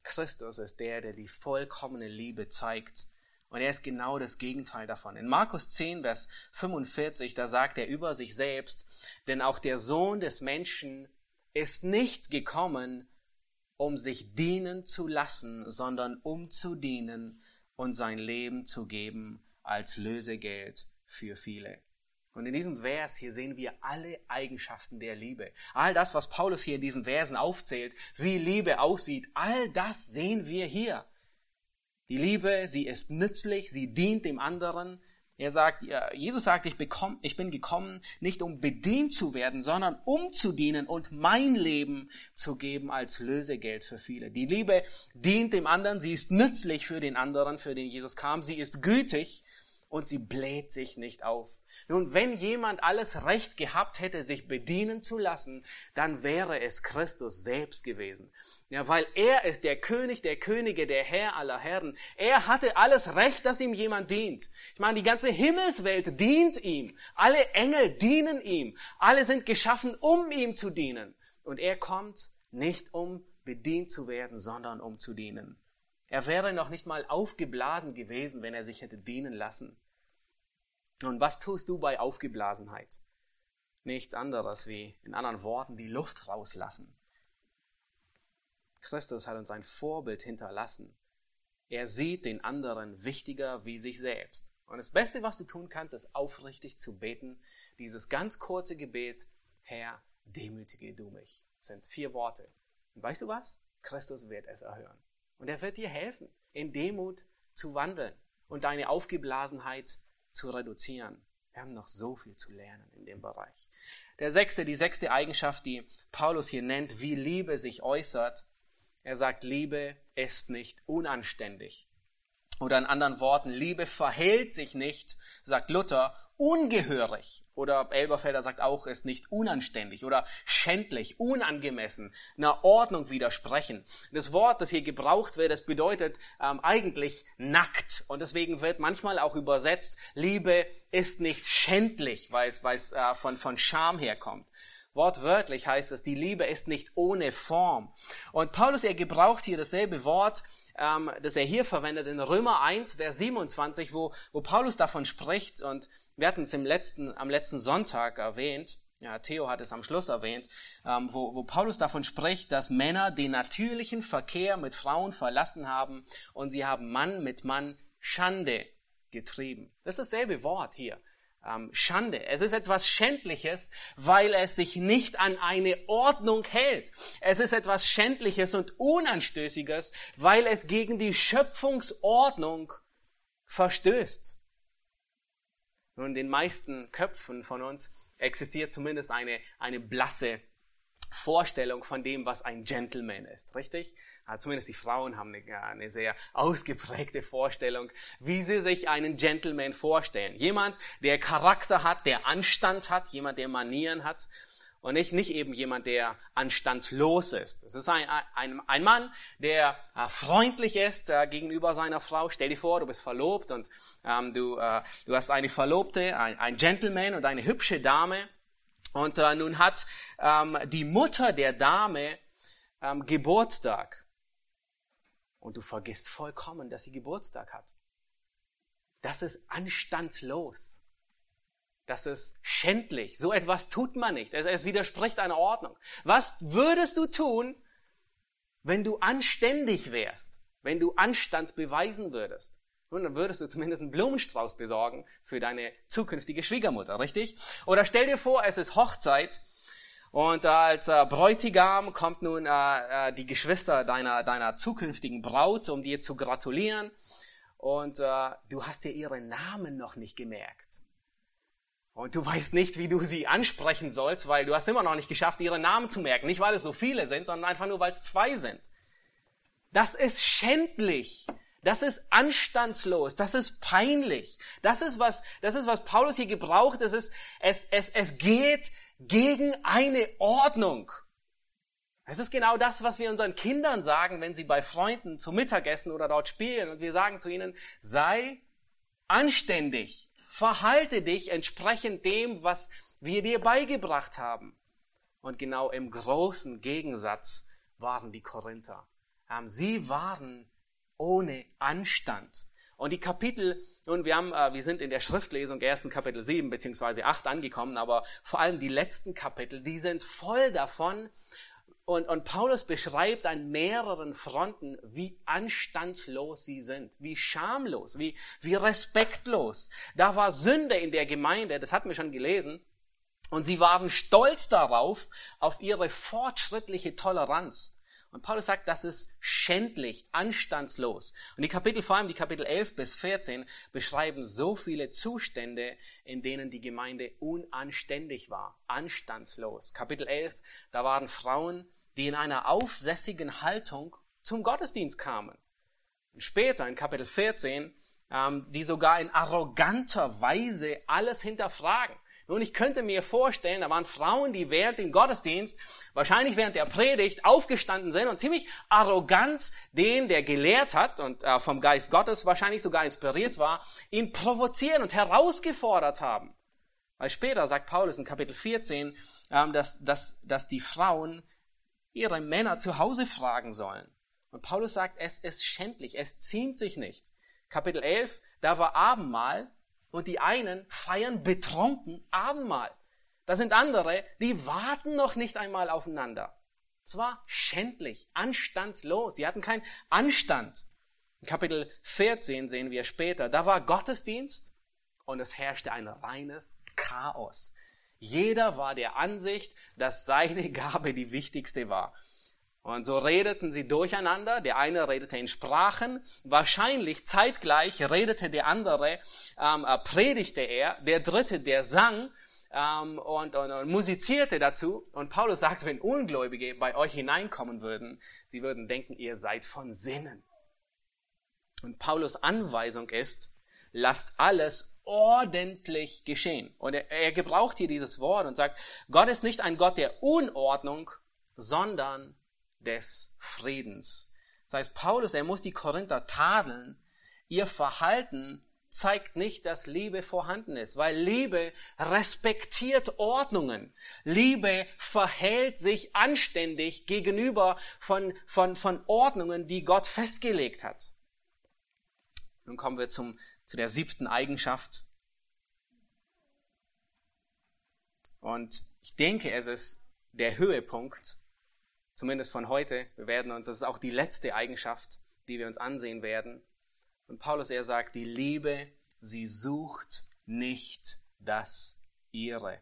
Christus ist der, der die vollkommene Liebe zeigt. Und er ist genau das Gegenteil davon. In Markus 10, Vers 45, da sagt er über sich selbst, denn auch der Sohn des Menschen ist nicht gekommen, um sich dienen zu lassen, sondern um zu dienen und sein Leben zu geben als Lösegeld für viele. Und in diesem Vers hier sehen wir alle Eigenschaften der Liebe. All das, was Paulus hier in diesen Versen aufzählt, wie Liebe aussieht, all das sehen wir hier. Die Liebe, sie ist nützlich, sie dient dem anderen. Er sagt, Jesus sagt, ich, bekomm, ich bin gekommen, nicht um bedient zu werden, sondern um zu dienen und mein Leben zu geben als Lösegeld für viele. Die Liebe dient dem anderen, sie ist nützlich für den anderen, für den Jesus kam, sie ist gütig und sie bläht sich nicht auf. Nun, wenn jemand alles Recht gehabt hätte, sich bedienen zu lassen, dann wäre es Christus selbst gewesen. Ja, weil er ist der König der Könige, der Herr aller Herren. Er hatte alles Recht, dass ihm jemand dient. Ich meine, die ganze Himmelswelt dient ihm. Alle Engel dienen ihm. Alle sind geschaffen, um ihm zu dienen. Und er kommt nicht um bedient zu werden, sondern um zu dienen. Er wäre noch nicht mal aufgeblasen gewesen, wenn er sich hätte dienen lassen. Und was tust du bei Aufgeblasenheit? Nichts anderes wie, in anderen Worten, die Luft rauslassen. Christus hat uns ein Vorbild hinterlassen. Er sieht den anderen wichtiger wie sich selbst. Und das Beste, was du tun kannst, ist aufrichtig zu beten. Dieses ganz kurze Gebet, Herr, demütige du mich, das sind vier Worte. Und weißt du was? Christus wird es erhören. Und er wird dir helfen, in Demut zu wandeln und deine Aufgeblasenheit zu reduzieren. Wir haben noch so viel zu lernen in dem Bereich. Der sechste, die sechste Eigenschaft, die Paulus hier nennt, wie Liebe sich äußert. Er sagt, Liebe ist nicht unanständig. Oder in anderen Worten, Liebe verhält sich nicht, sagt Luther, ungehörig. Oder Elberfelder sagt auch, ist nicht unanständig oder schändlich, unangemessen, einer Ordnung widersprechen. Das Wort, das hier gebraucht wird, das bedeutet ähm, eigentlich nackt. Und deswegen wird manchmal auch übersetzt, Liebe ist nicht schändlich, weil es, weil es äh, von, von Scham herkommt. Wortwörtlich heißt es, die Liebe ist nicht ohne Form. Und Paulus, er gebraucht hier dasselbe Wort, ähm, das er hier verwendet in Römer 1, Vers 27, wo, wo Paulus davon spricht und wir hatten es im letzten, am letzten Sonntag erwähnt, ja, Theo hat es am Schluss erwähnt, ähm, wo, wo Paulus davon spricht, dass Männer den natürlichen Verkehr mit Frauen verlassen haben und sie haben Mann mit Mann Schande getrieben. Das ist dasselbe Wort hier. Ähm, Schande. Es ist etwas Schändliches, weil es sich nicht an eine Ordnung hält. Es ist etwas Schändliches und Unanstößiges, weil es gegen die Schöpfungsordnung verstößt. Nun, in den meisten Köpfen von uns existiert zumindest eine, eine blasse Vorstellung von dem, was ein Gentleman ist, richtig? Also zumindest die Frauen haben eine, eine, sehr ausgeprägte Vorstellung, wie sie sich einen Gentleman vorstellen. Jemand, der Charakter hat, der Anstand hat, jemand, der Manieren hat und nicht, nicht eben jemand, der anstandslos ist. Es ist ein, ein, ein Mann, der äh, freundlich ist äh, gegenüber seiner Frau. Stell dir vor, du bist verlobt und ähm, du, äh, du hast eine Verlobte, ein, ein Gentleman und eine hübsche Dame. Und äh, nun hat ähm, die Mutter der Dame ähm, Geburtstag. und du vergisst vollkommen, dass sie Geburtstag hat. Das ist anstandslos. Das ist schändlich. So etwas tut man nicht. Es, widerspricht einer Ordnung. Was würdest du tun, wenn du anständig wärst? Wenn du Anstand beweisen würdest? Nun, dann würdest du zumindest einen Blumenstrauß besorgen für deine zukünftige Schwiegermutter, richtig? Oder stell dir vor, es ist Hochzeit und als äh, Bräutigam kommt nun äh, äh, die Geschwister deiner, deiner zukünftigen Braut, um dir zu gratulieren. Und äh, du hast dir ihren Namen noch nicht gemerkt. Und du weißt nicht, wie du sie ansprechen sollst, weil du hast immer noch nicht geschafft, ihren Namen zu merken. Nicht, weil es so viele sind, sondern einfach nur, weil es zwei sind. Das ist schändlich. Das ist anstandslos, das ist peinlich. Das ist was, das ist was Paulus hier gebraucht. Es ist, es, es, es geht gegen eine Ordnung. Es ist genau das, was wir unseren Kindern sagen, wenn sie bei Freunden zum Mittagessen oder dort spielen und wir sagen zu ihnen, sei anständig, verhalte dich entsprechend dem, was wir dir beigebracht haben. Und genau im großen Gegensatz waren die Korinther. Sie waren ohne Anstand. Und die Kapitel, nun, wir haben, äh, wir sind in der Schriftlesung ersten Kapitel 7 beziehungsweise 8 angekommen, aber vor allem die letzten Kapitel, die sind voll davon. Und, und Paulus beschreibt an mehreren Fronten, wie anstandslos sie sind, wie schamlos, wie, wie respektlos. Da war Sünde in der Gemeinde, das hatten wir schon gelesen. Und sie waren stolz darauf, auf ihre fortschrittliche Toleranz. Und Paulus sagt, das ist schändlich, anstandslos. Und die Kapitel, vor allem die Kapitel 11 bis 14, beschreiben so viele Zustände, in denen die Gemeinde unanständig war, anstandslos. Kapitel 11, da waren Frauen, die in einer aufsässigen Haltung zum Gottesdienst kamen. Und später in Kapitel 14, ähm, die sogar in arroganter Weise alles hinterfragen. Nun, ich könnte mir vorstellen, da waren Frauen, die während dem Gottesdienst, wahrscheinlich während der Predigt, aufgestanden sind und ziemlich arrogant den, der gelehrt hat und äh, vom Geist Gottes wahrscheinlich sogar inspiriert war, ihn provozieren und herausgefordert haben. Weil später sagt Paulus in Kapitel 14, ähm, dass, dass, dass die Frauen ihre Männer zu Hause fragen sollen. Und Paulus sagt, es ist schändlich, es ziemt sich nicht. Kapitel 11, da war Abendmahl und die einen feiern betrunken Abendmahl. Da sind andere, die warten noch nicht einmal aufeinander. Es war schändlich, anstandslos. Sie hatten keinen Anstand. In Kapitel 14 sehen wir später, da war Gottesdienst und es herrschte ein reines Chaos. Jeder war der Ansicht, dass seine Gabe die wichtigste war. Und so redeten sie durcheinander. Der eine redete in Sprachen. Wahrscheinlich zeitgleich redete der andere, ähm, äh, predigte er. Der dritte, der sang ähm, und, und, und musizierte dazu. Und Paulus sagt, wenn Ungläubige bei euch hineinkommen würden, sie würden denken, ihr seid von Sinnen. Und Paulus Anweisung ist, lasst alles ordentlich geschehen. Und er, er gebraucht hier dieses Wort und sagt, Gott ist nicht ein Gott der Unordnung, sondern des Friedens. Das heißt, Paulus, er muss die Korinther tadeln. Ihr Verhalten zeigt nicht, dass Liebe vorhanden ist, weil Liebe respektiert Ordnungen. Liebe verhält sich anständig gegenüber von, von, von Ordnungen, die Gott festgelegt hat. Nun kommen wir zum, zu der siebten Eigenschaft. Und ich denke, es ist der Höhepunkt zumindest von heute. Wir werden uns, das ist auch die letzte Eigenschaft, die wir uns ansehen werden. Und Paulus, er sagt, die Liebe, sie sucht nicht das ihre.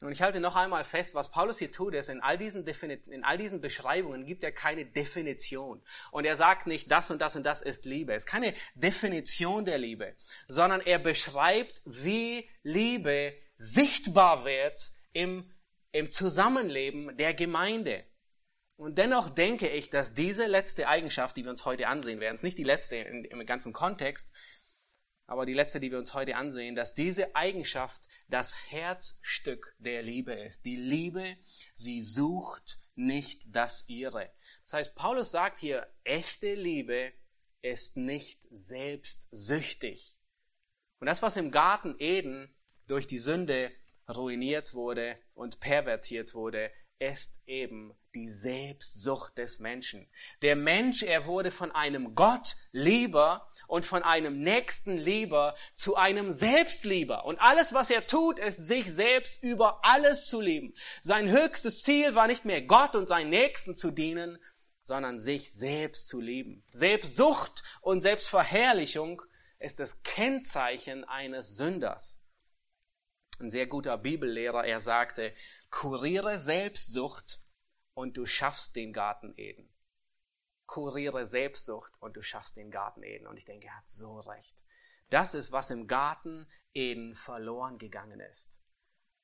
Und ich halte noch einmal fest, was Paulus hier tut, ist, in all diesen, in all diesen Beschreibungen gibt er keine Definition. Und er sagt nicht, das und das und das ist Liebe. Es ist keine Definition der Liebe, sondern er beschreibt, wie Liebe sichtbar wird im im Zusammenleben der Gemeinde. Und dennoch denke ich, dass diese letzte Eigenschaft, die wir uns heute ansehen werden, ist nicht die letzte im ganzen Kontext, aber die letzte, die wir uns heute ansehen, dass diese Eigenschaft das Herzstück der Liebe ist. Die Liebe, sie sucht nicht das ihre. Das heißt, Paulus sagt hier, echte Liebe ist nicht selbstsüchtig. Und das, was im Garten Eden durch die Sünde ruiniert wurde und pervertiert wurde, ist eben die Selbstsucht des Menschen. Der Mensch, er wurde von einem Gott lieber und von einem Nächsten lieber zu einem Selbstlieber. Und alles, was er tut, ist sich selbst über alles zu lieben. Sein höchstes Ziel war nicht mehr Gott und seinen Nächsten zu dienen, sondern sich selbst zu lieben. Selbstsucht und Selbstverherrlichung ist das Kennzeichen eines Sünders. Ein sehr guter Bibellehrer, er sagte, kuriere Selbstsucht und du schaffst den Garten Eden. Kuriere Selbstsucht und du schaffst den Garten Eden. Und ich denke, er hat so recht. Das ist, was im Garten Eden verloren gegangen ist.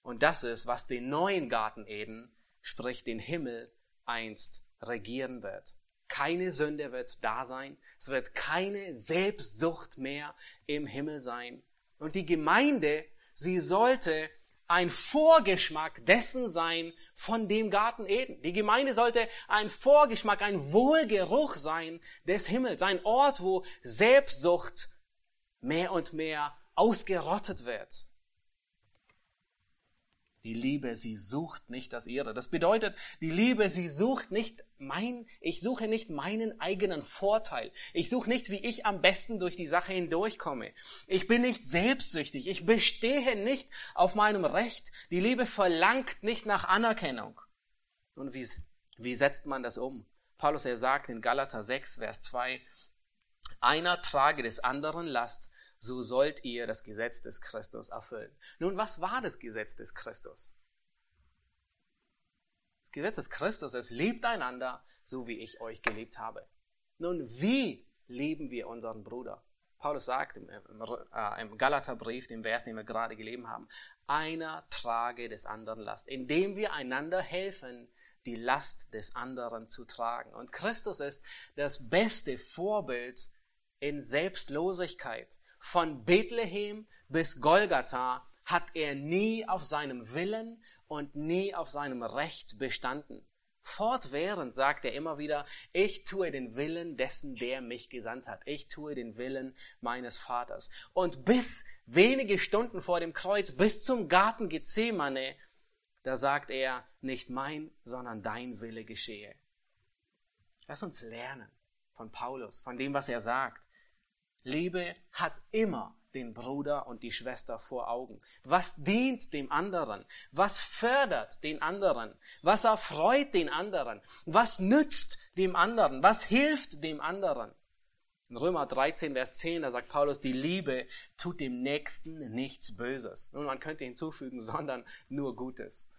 Und das ist, was den neuen Garten Eden, sprich den Himmel, einst regieren wird. Keine Sünde wird da sein. Es wird keine Selbstsucht mehr im Himmel sein. Und die Gemeinde, sie sollte ein Vorgeschmack dessen sein von dem Garten Eden. Die Gemeinde sollte ein Vorgeschmack, ein Wohlgeruch sein des Himmels, ein Ort, wo Selbstsucht mehr und mehr ausgerottet wird. Die Liebe, sie sucht nicht das ihre. Das bedeutet, die Liebe, sie sucht nicht mein, ich suche nicht meinen eigenen Vorteil. Ich suche nicht, wie ich am besten durch die Sache hindurchkomme. Ich bin nicht selbstsüchtig. Ich bestehe nicht auf meinem Recht. Die Liebe verlangt nicht nach Anerkennung. Und wie, wie setzt man das um? Paulus, er sagt in Galater 6, Vers 2, einer trage des anderen Last so sollt ihr das Gesetz des Christus erfüllen. Nun, was war das Gesetz des Christus? Das Gesetz des Christus ist, liebt einander, so wie ich euch geliebt habe. Nun, wie lieben wir unseren Bruder? Paulus sagt äh, im Galaterbrief, dem Vers, den wir gerade gelesen haben, einer trage des anderen Last, indem wir einander helfen, die Last des anderen zu tragen. Und Christus ist das beste Vorbild in Selbstlosigkeit. Von Bethlehem bis Golgatha hat er nie auf seinem Willen und nie auf seinem Recht bestanden. Fortwährend sagt er immer wieder, ich tue den Willen dessen, der mich gesandt hat. Ich tue den Willen meines Vaters. Und bis wenige Stunden vor dem Kreuz, bis zum Garten Gethsemane, da sagt er, nicht mein, sondern dein Wille geschehe. Lass uns lernen von Paulus, von dem, was er sagt. Liebe hat immer den Bruder und die Schwester vor Augen. Was dient dem anderen? Was fördert den anderen? Was erfreut den anderen? Was nützt dem anderen? Was hilft dem anderen? In Römer 13, Vers 10, da sagt Paulus, die Liebe tut dem Nächsten nichts Böses. Nun, man könnte hinzufügen, [LAUGHS] sondern nur Gutes.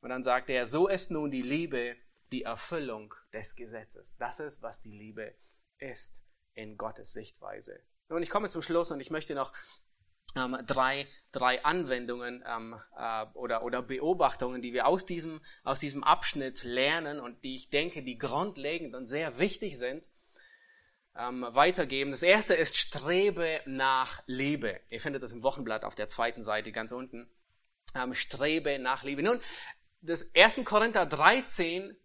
Und dann sagt er, so ist nun die Liebe die Erfüllung des Gesetzes. Das ist, was die Liebe ist in Gottes Sichtweise. Und ich komme zum Schluss und ich möchte noch ähm, drei, drei Anwendungen ähm, äh, oder, oder Beobachtungen, die wir aus diesem, aus diesem Abschnitt lernen und die ich denke, die grundlegend und sehr wichtig sind, ähm, weitergeben. Das erste ist Strebe nach Liebe. Ihr findet das im Wochenblatt auf der zweiten Seite ganz unten. Ähm, Strebe nach Liebe. Nun, das 1. Korinther 13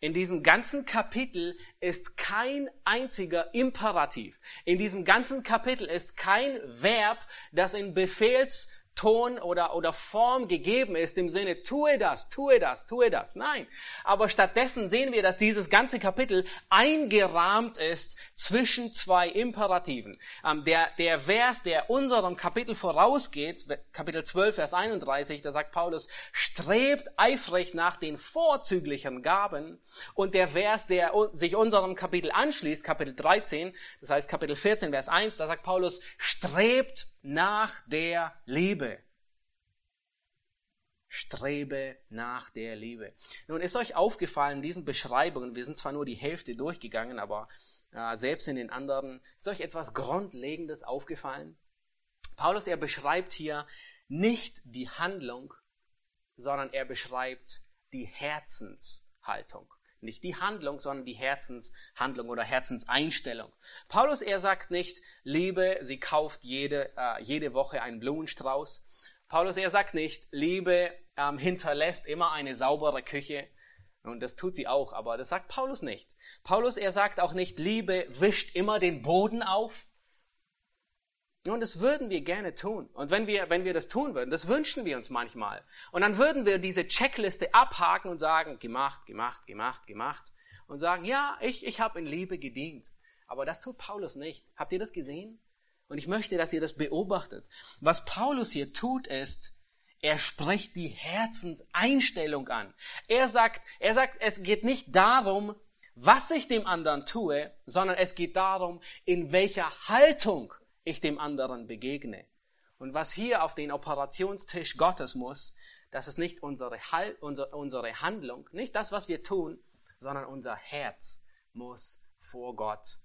in diesem ganzen Kapitel ist kein einziger Imperativ. In diesem ganzen Kapitel ist kein Verb, das in Befehls Ton oder, oder Form gegeben ist im Sinne, tue das, tue das, tue das. Nein. Aber stattdessen sehen wir, dass dieses ganze Kapitel eingerahmt ist zwischen zwei Imperativen. Ähm, der, der Vers, der unserem Kapitel vorausgeht, Kapitel 12, Vers 31, da sagt Paulus, strebt eifrig nach den vorzüglichen Gaben. Und der Vers, der sich unserem Kapitel anschließt, Kapitel 13, das heißt Kapitel 14, Vers 1, da sagt Paulus, strebt nach der Liebe. Strebe nach der Liebe. Nun ist euch aufgefallen, diesen Beschreibungen, wir sind zwar nur die Hälfte durchgegangen, aber äh, selbst in den anderen, ist euch etwas Grundlegendes aufgefallen? Paulus, er beschreibt hier nicht die Handlung, sondern er beschreibt die Herzenshaltung. Nicht die Handlung, sondern die Herzenshandlung oder Herzenseinstellung. Paulus, er sagt nicht, Liebe, sie kauft jede, äh, jede Woche einen Blumenstrauß. Paulus, er sagt nicht, Liebe ähm, hinterlässt immer eine saubere Küche. Und das tut sie auch, aber das sagt Paulus nicht. Paulus, er sagt auch nicht, Liebe wischt immer den Boden auf. Und das würden wir gerne tun. Und wenn wir, wenn wir das tun würden, das wünschen wir uns manchmal. Und dann würden wir diese Checkliste abhaken und sagen, gemacht, gemacht, gemacht, gemacht. Und sagen, ja, ich, ich habe in Liebe gedient. Aber das tut Paulus nicht. Habt ihr das gesehen? Und ich möchte, dass ihr das beobachtet. Was Paulus hier tut, ist, er spricht die Herzenseinstellung an. Er sagt, er sagt, es geht nicht darum, was ich dem anderen tue, sondern es geht darum, in welcher Haltung ich dem anderen begegne. Und was hier auf den Operationstisch Gottes muss, das ist nicht unsere, unsere, Handlung, nicht das, was wir tun, sondern unser Herz muss vor Gott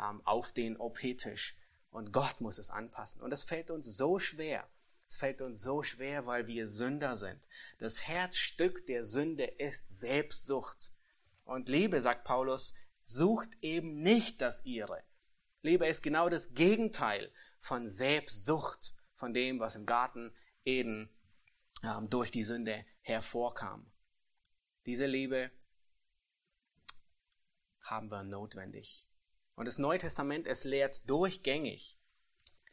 ähm, auf den OP-Tisch. Und Gott muss es anpassen. Und es fällt uns so schwer. Es fällt uns so schwer, weil wir Sünder sind. Das Herzstück der Sünde ist Selbstsucht. Und Liebe, sagt Paulus, sucht eben nicht das ihre. Liebe ist genau das Gegenteil von Selbstsucht, von dem, was im Garten Eden ähm, durch die Sünde hervorkam. Diese Liebe haben wir notwendig. Und das Neue Testament, es lehrt durchgängig,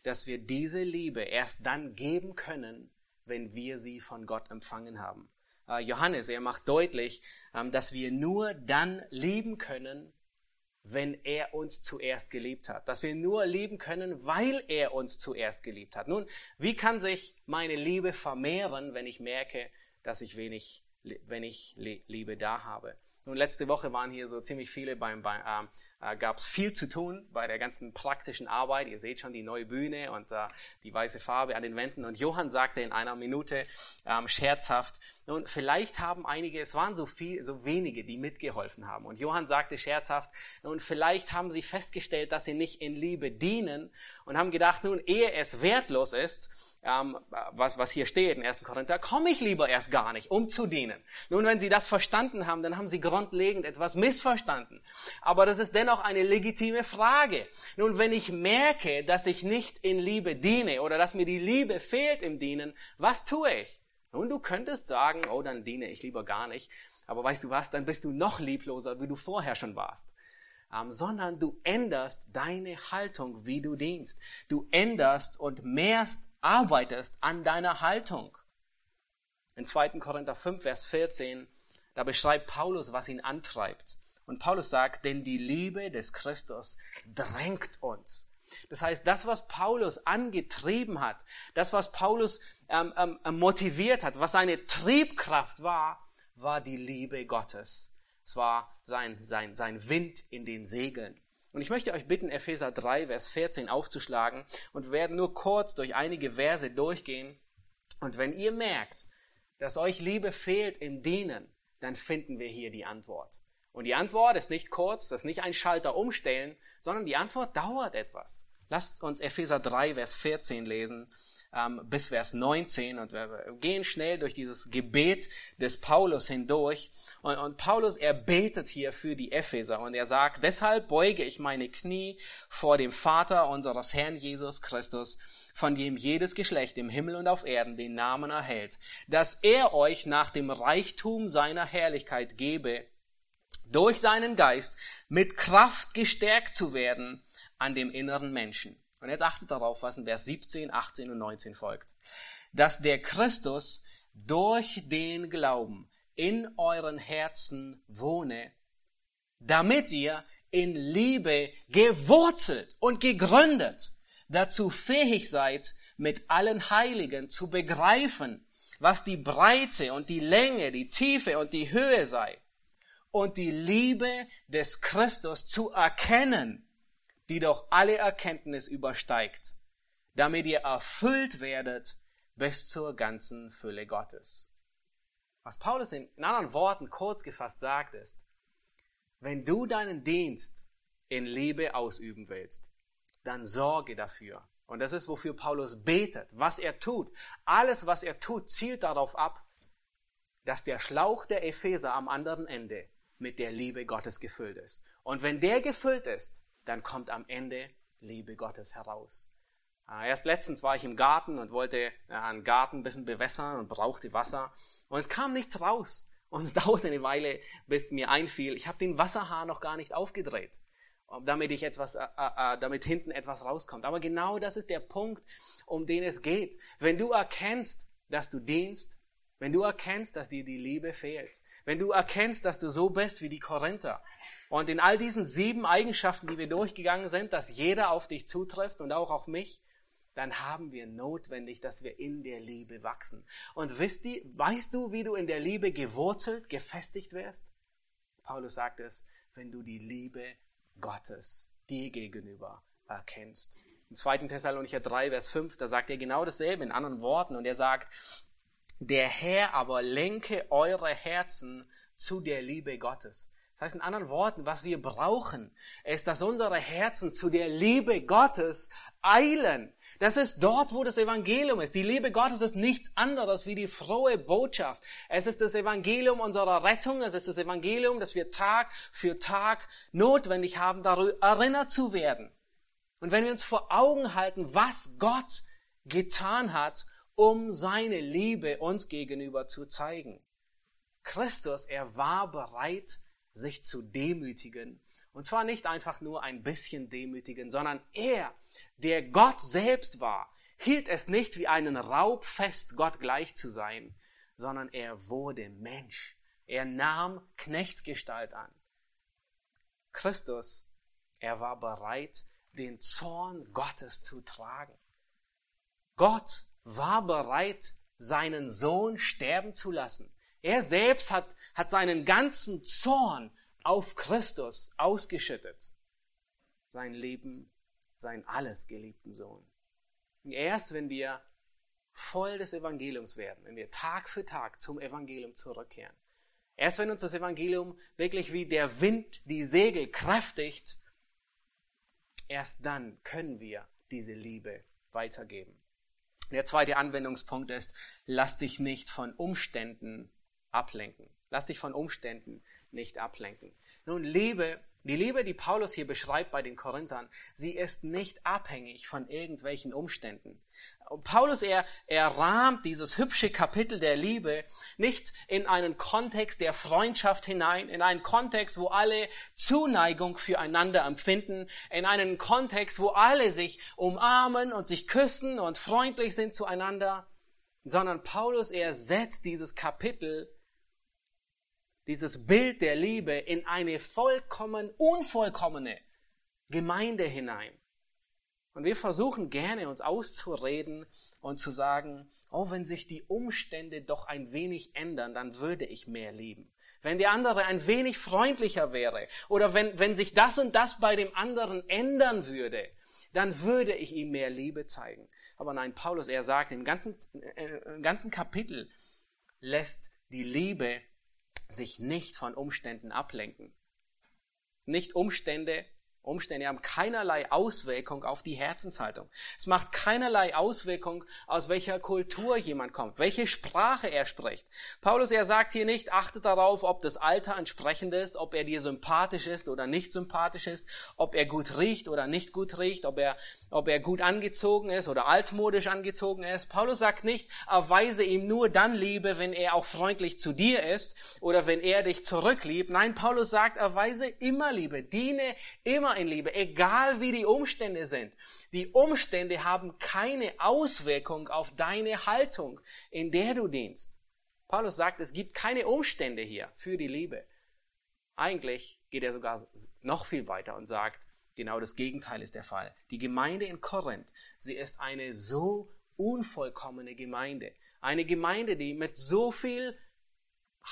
dass wir diese Liebe erst dann geben können, wenn wir sie von Gott empfangen haben. Äh, Johannes, er macht deutlich, ähm, dass wir nur dann lieben können, wenn er uns zuerst geliebt hat. Dass wir nur lieben können, weil er uns zuerst geliebt hat. Nun, wie kann sich meine Liebe vermehren, wenn ich merke, dass ich wenig, wenig Liebe da habe? Nun, letzte Woche waren hier so ziemlich viele beim, beim äh, äh gab es viel zu tun bei der ganzen praktischen Arbeit. Ihr seht schon die neue Bühne und äh, die weiße Farbe an den Wänden. Und Johann sagte in einer Minute ähm, scherzhaft, nun, vielleicht haben einige, es waren so viel, so wenige, die mitgeholfen haben. Und Johann sagte scherzhaft, nun, vielleicht haben sie festgestellt, dass sie nicht in Liebe dienen und haben gedacht, nun, ehe es wertlos ist, ähm, was, was hier steht in 1. Korinther, komme ich lieber erst gar nicht, um zu dienen. Nun, wenn Sie das verstanden haben, dann haben Sie grundlegend etwas missverstanden. Aber das ist dennoch eine legitime Frage. Nun, wenn ich merke, dass ich nicht in Liebe diene oder dass mir die Liebe fehlt im Dienen, was tue ich? Nun, du könntest sagen, oh, dann diene ich lieber gar nicht. Aber weißt du was, dann bist du noch liebloser, wie du vorher schon warst ähm, sondern du änderst deine Haltung, wie du dienst. Du änderst und mehrst arbeitest an deiner Haltung. In 2. Korinther 5, Vers 14, da beschreibt Paulus, was ihn antreibt. Und Paulus sagt, denn die Liebe des Christus drängt uns. Das heißt, das, was Paulus angetrieben hat, das, was Paulus ähm, ähm, motiviert hat, was seine Triebkraft war, war die Liebe Gottes. Es war sein, sein, sein Wind in den Segeln. Und ich möchte euch bitten, Epheser 3, Vers 14 aufzuschlagen und wir werden nur kurz durch einige Verse durchgehen. Und wenn ihr merkt, dass euch Liebe fehlt im Dienen, dann finden wir hier die Antwort. Und die Antwort ist nicht kurz, das ist nicht ein Schalter umstellen, sondern die Antwort dauert etwas. Lasst uns Epheser 3, Vers 14 lesen ähm, bis Vers 19 und wir gehen schnell durch dieses Gebet des Paulus hindurch. Und, und Paulus, er betet hier für die Epheser und er sagt, deshalb beuge ich meine Knie vor dem Vater unseres Herrn Jesus Christus, von dem jedes Geschlecht im Himmel und auf Erden den Namen erhält, dass er euch nach dem Reichtum seiner Herrlichkeit gebe, durch seinen Geist mit Kraft gestärkt zu werden an dem inneren Menschen und jetzt achtet darauf, was in Vers 17, 18 und 19 folgt. Dass der Christus durch den Glauben in euren Herzen wohne, damit ihr in Liebe gewurzelt und gegründet dazu fähig seid, mit allen Heiligen zu begreifen, was die Breite und die Länge, die Tiefe und die Höhe sei und die Liebe des Christus zu erkennen, die doch alle Erkenntnis übersteigt, damit ihr erfüllt werdet bis zur ganzen Fülle Gottes. Was Paulus in, anderen Worten kurz gefasst sagt, ist, wenn du deinen Dienst in Liebe ausüben willst, dann sorge dafür. Und das ist, wofür Paulus betet, was er tut. Alles, was er tut, zielt darauf ab, dass der Schlauch der Epheser am anderen Ende mit der Liebe Gottes gefüllt ist. Und wenn der gefüllt ist, dann kommt am Ende Liebe Gottes heraus. Ah, erst letztens war ich im Garten und wollte äh, einen Garten ein bisschen bewässern und brauchte Wasser. Und es kam nichts raus. Und es [LAUGHS] dauerte eine Weile, bis mir einfiel, ich habe den Wasserhahn noch gar nicht aufgedreht. damit ich etwas, äh, äh, damit hinten etwas rauskommt. Aber genau das ist der Punkt, um den es geht. Wenn du erkennst, dass du dienst, wenn du erkennst, dass dir die Liebe fehlt, wenn du erkennst, dass du so bist wie die Korinther und in all diesen sieben Eigenschaften, die wir durchgegangen sind, dass jeder auf dich zutrifft und auch auf mich, dann haben wir notwendig, dass wir in der Liebe wachsen. Und wisst ihr, weißt du, wie du in der Liebe gewurzelt, gefestigt wirst? Paulus sagt es, wenn du die Liebe Gottes dir gegenüber erkennst. Im 2. Thessalonicher 3, Vers 5, da sagt er genau dasselbe in anderen Worten und er sagt, der Herr aber lenke eure Herzen zu der Liebe Gottes. Das heißt in anderen Worten, was wir brauchen, ist, dass unsere Herzen zu der Liebe Gottes eilen. Das ist dort, wo das Evangelium ist. Die Liebe Gottes ist nichts anderes wie die frohe Botschaft. Es ist das Evangelium unserer Rettung. Es ist das Evangelium, dass wir Tag für Tag notwendig haben, darüber erinnert zu werden. Und wenn wir uns vor Augen halten, was Gott getan hat, um seine Liebe uns gegenüber zu zeigen. Christus, er war bereit, sich zu demütigen. Und zwar nicht einfach nur ein bisschen demütigen, sondern er, der Gott selbst war, hielt es nicht wie einen Raub fest, Gott gleich zu sein, sondern er wurde Mensch. Er nahm Knechtsgestalt an. Christus, er war bereit, den Zorn Gottes zu tragen. Gott war bereit, seinen Sohn sterben zu lassen. Er selbst hat, hat seinen ganzen Zorn auf Christus ausgeschüttet. Sein Leben, sein alles geliebten Sohn. Erst wenn wir voll des Evangeliums werden, wenn wir Tag für Tag zum Evangelium zurückkehren, erst wenn uns das Evangelium wirklich wie der Wind die Segel kräftigt, erst dann können wir diese Liebe weitergeben. Der zweite Anwendungspunkt ist, lass dich nicht von Umständen ablenken. Lass dich von Umständen nicht ablenken. Nun, Liebe, die Liebe, die Paulus hier beschreibt bei den Korinthern, sie ist nicht abhängig von irgendwelchen Umständen. Paulus, er, er rahmt dieses hübsche Kapitel der Liebe nicht in einen Kontext der Freundschaft hinein, in einen Kontext, wo alle Zuneigung füreinander empfinden, in einen Kontext, wo alle sich umarmen und sich küssen und freundlich sind zueinander, sondern Paulus, er setzt dieses Kapitel dieses Bild der Liebe in eine vollkommen unvollkommene Gemeinde hinein. Und wir versuchen gerne uns auszureden und zu sagen, oh, wenn sich die Umstände doch ein wenig ändern, dann würde ich mehr lieben. Wenn der andere ein wenig freundlicher wäre oder wenn, wenn sich das und das bei dem anderen ändern würde, dann würde ich ihm mehr Liebe zeigen. Aber nein, Paulus, er sagt im ganzen, äh, im ganzen Kapitel lässt die Liebe sich nicht von Umständen ablenken. Nicht Umstände Umstände haben keinerlei Auswirkung auf die Herzenshaltung. Es macht keinerlei Auswirkung, aus welcher Kultur jemand kommt, welche Sprache er spricht. Paulus, er sagt hier nicht, achte darauf, ob das Alter entsprechend ist, ob er dir sympathisch ist oder nicht sympathisch ist, ob er gut riecht oder nicht gut riecht, ob er, ob er gut angezogen ist oder altmodisch angezogen ist. Paulus sagt nicht, erweise ihm nur dann Liebe, wenn er auch freundlich zu dir ist oder wenn er dich zurückliebt. Nein, Paulus sagt, erweise immer Liebe, diene immer in Liebe, egal wie die Umstände sind. Die Umstände haben keine Auswirkung auf deine Haltung, in der du dienst. Paulus sagt, es gibt keine Umstände hier für die Liebe. Eigentlich geht er sogar noch viel weiter und sagt, genau das Gegenteil ist der Fall. Die Gemeinde in Korinth, sie ist eine so unvollkommene Gemeinde. Eine Gemeinde, die mit so viel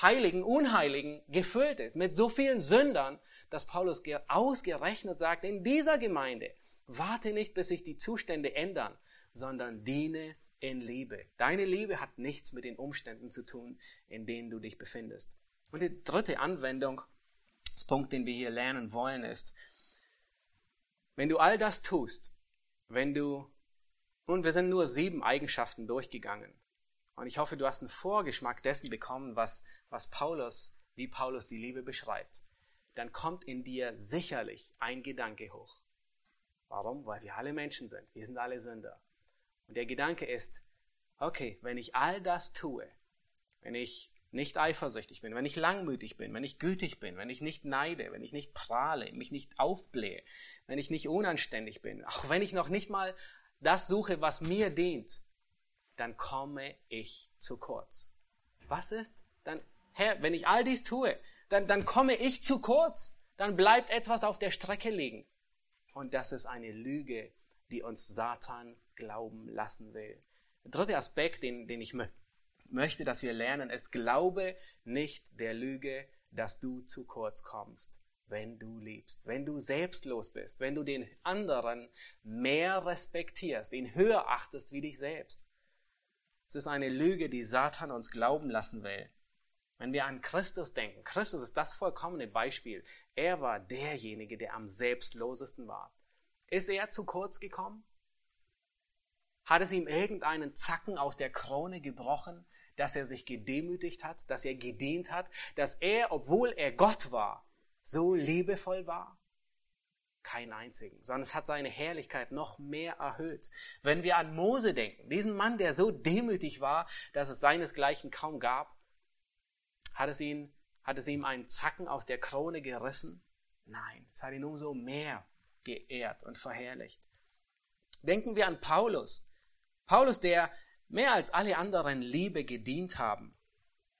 Heiligen, Unheiligen gefüllt ist, mit so vielen Sündern, dass Paulus ausgerechnet sagt, in dieser Gemeinde, warte nicht, bis sich die Zustände ändern, sondern diene in Liebe. Deine Liebe hat nichts mit den Umständen zu tun, in denen du dich befindest. Und die dritte Anwendung, das Punkt, den wir hier lernen wollen, ist, wenn du all das tust, wenn du, nun, wir sind nur sieben Eigenschaften durchgegangen. Und ich hoffe, du hast einen Vorgeschmack dessen bekommen, was, was Paulus, wie Paulus die Liebe beschreibt dann kommt in dir sicherlich ein Gedanke hoch. Warum? Weil wir alle Menschen sind. Wir sind alle Sünder. Und der Gedanke ist, okay, wenn ich all das tue, wenn ich nicht eifersüchtig bin, wenn ich langmütig bin, wenn ich gütig bin, wenn ich nicht neide, wenn ich nicht prahle, mich nicht aufblähe, wenn ich nicht unanständig bin, [LAUGHS] auch wenn ich noch nicht mal das suche, was mir dient, dann komme ich zu kurz. Was ist? Dann, Herr, wenn ich all dies tue, dann, dann komme ich zu kurz. Dann bleibt etwas auf der Strecke liegen. Und das ist eine Lüge, die uns Satan glauben lassen will. Der dritte Aspekt, den, den ich möchte, dass wir lernen, ist, glaube nicht der Lüge, dass du zu kurz kommst, wenn du liebst, wenn du selbstlos bist, wenn du den anderen mehr respektierst, ihn höher achtest wie dich selbst. Es ist eine Lüge, die Satan uns glauben lassen will. Wenn wir an Christus denken, Christus ist das vollkommene Beispiel. Er war derjenige, der am selbstlosesten war. Ist er zu kurz gekommen? Hat es ihm irgendeinen Zacken aus der Krone gebrochen, dass er sich gedemütigt hat, dass er gedient hat, dass er, obwohl er Gott war, so liebevoll war? Kein einzigen, sondern es hat seine Herrlichkeit noch mehr erhöht. Wenn wir an Mose denken, diesen Mann, der so demütig war, dass es seinesgleichen kaum gab, hat es ihn, hat es ihm einen Zacken aus der Krone gerissen? Nein, es hat ihn umso mehr geehrt und verherrlicht. Denken wir an Paulus. Paulus, der mehr als alle anderen Liebe gedient haben.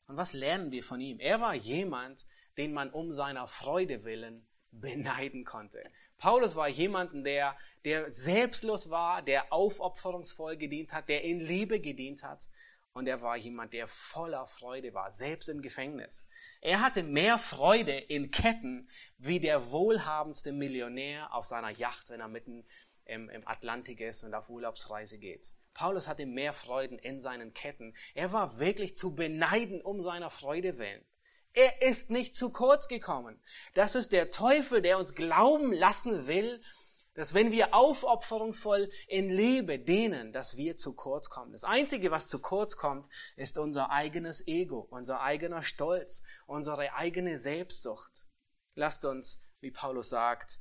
Und was lernen wir von ihm? Er war jemand, den man um seiner Freude willen beneiden konnte. Paulus war jemanden, der, der selbstlos war, der aufopferungsvoll gedient hat, der in Liebe gedient hat. Und er war jemand, der voller Freude war, selbst im Gefängnis. Er hatte mehr Freude in Ketten wie der wohlhabendste Millionär auf seiner Yacht, wenn er mitten im, im Atlantik ist und auf Urlaubsreise geht. Paulus hatte mehr Freuden in seinen Ketten. Er war wirklich zu beneiden um seiner Freude willen. Er ist nicht zu kurz gekommen. Das ist der Teufel, der uns glauben lassen will, dass wenn wir aufopferungsvoll in Liebe dienen, dass wir zu kurz kommen. Das Einzige, was zu kurz kommt, ist unser eigenes Ego, unser eigener Stolz, unsere eigene Selbstsucht. Lasst uns, wie Paulus sagt,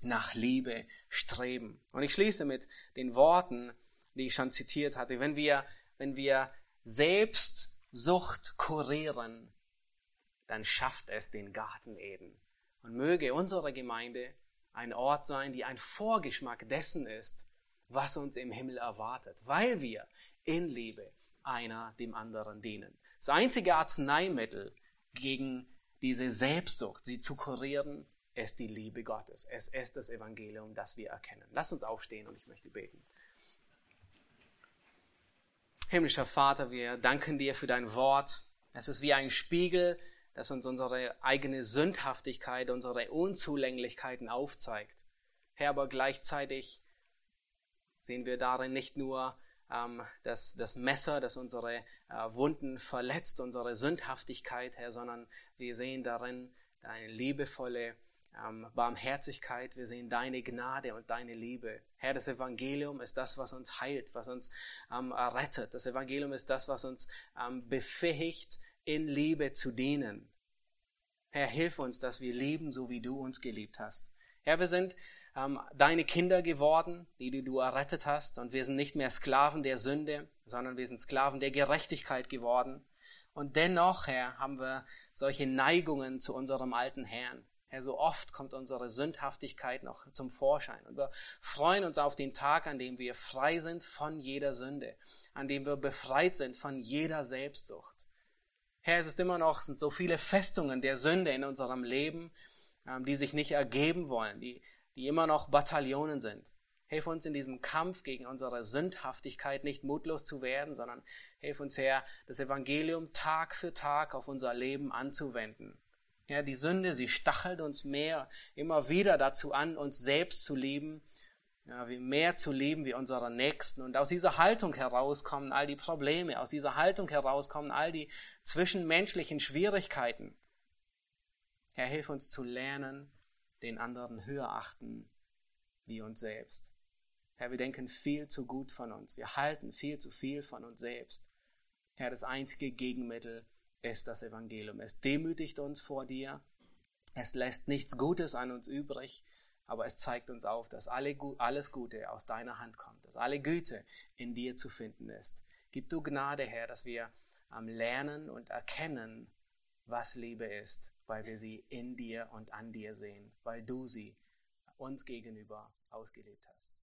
nach Liebe streben. Und ich schließe mit den Worten, die ich schon zitiert hatte. Wenn wir, wenn wir Selbstsucht kurieren, dann schafft es den Garten Eden. Und möge unsere Gemeinde ein Ort sein, die ein Vorgeschmack dessen ist, was uns im Himmel erwartet, weil wir in Liebe einer dem anderen dienen. Das einzige Arzneimittel gegen diese Selbstsucht, sie zu kurieren, ist die Liebe Gottes. Es ist das Evangelium, das wir erkennen. Lass uns aufstehen und ich möchte beten. Himmlischer Vater, wir danken dir für dein Wort. Es ist wie ein Spiegel, das uns unsere eigene Sündhaftigkeit, unsere Unzulänglichkeiten aufzeigt. Herr, aber gleichzeitig sehen wir darin nicht nur ähm, das, das Messer, das unsere äh, Wunden verletzt, unsere Sündhaftigkeit, Herr, sondern wir sehen darin deine liebevolle ähm, Barmherzigkeit, wir sehen deine Gnade und deine Liebe. Herr, das Evangelium ist das, was uns heilt, was uns ähm, rettet. Das Evangelium ist das, was uns ähm, befähigt, in Liebe zu dienen. Herr, hilf uns, dass wir leben, so wie du uns geliebt hast. Herr, wir sind ähm, deine Kinder geworden, die, die du errettet hast, und wir sind nicht mehr Sklaven der Sünde, sondern wir sind Sklaven der Gerechtigkeit geworden. Und dennoch, Herr, haben wir solche Neigungen zu unserem alten Herrn. Herr, so oft kommt unsere Sündhaftigkeit noch zum Vorschein. Und wir freuen uns auf den Tag, an dem wir frei sind von jeder Sünde, an dem wir befreit sind von jeder Selbstsucht. Herr, es ist immer noch, sind so viele Festungen der Sünde in unserem Leben, ähm, die sich nicht ergeben wollen, die, die immer noch Bataillonen sind. Hilf uns in diesem Kampf gegen unsere Sündhaftigkeit nicht mutlos zu werden, sondern hilf uns, Herr, das Evangelium Tag für Tag auf unser Leben anzuwenden. Ja, die Sünde, sie stachelt uns mehr, immer wieder dazu an, uns selbst zu lieben, ja, mehr zu lieben wie unsere Nächsten. Und aus dieser Haltung heraus kommen all die Probleme, aus dieser Haltung heraus kommen all die zwischenmenschlichen Schwierigkeiten. Herr, hilf uns zu lernen, den anderen höher achten wie uns selbst. Herr, wir denken viel zu gut von uns. Wir halten viel zu viel von uns selbst. Herr, das einzige Gegenmittel ist das Evangelium. Es demütigt uns vor dir. Es lässt nichts Gutes an uns übrig, aber es zeigt uns auf, dass alle, alles Gute aus deiner Hand kommt, dass alle Güte in dir zu finden ist. Gib du Gnade, Herr, dass wir am Lernen und Erkennen, was Liebe ist, weil wir sie in dir und an dir sehen, weil du sie uns gegenüber ausgelebt hast.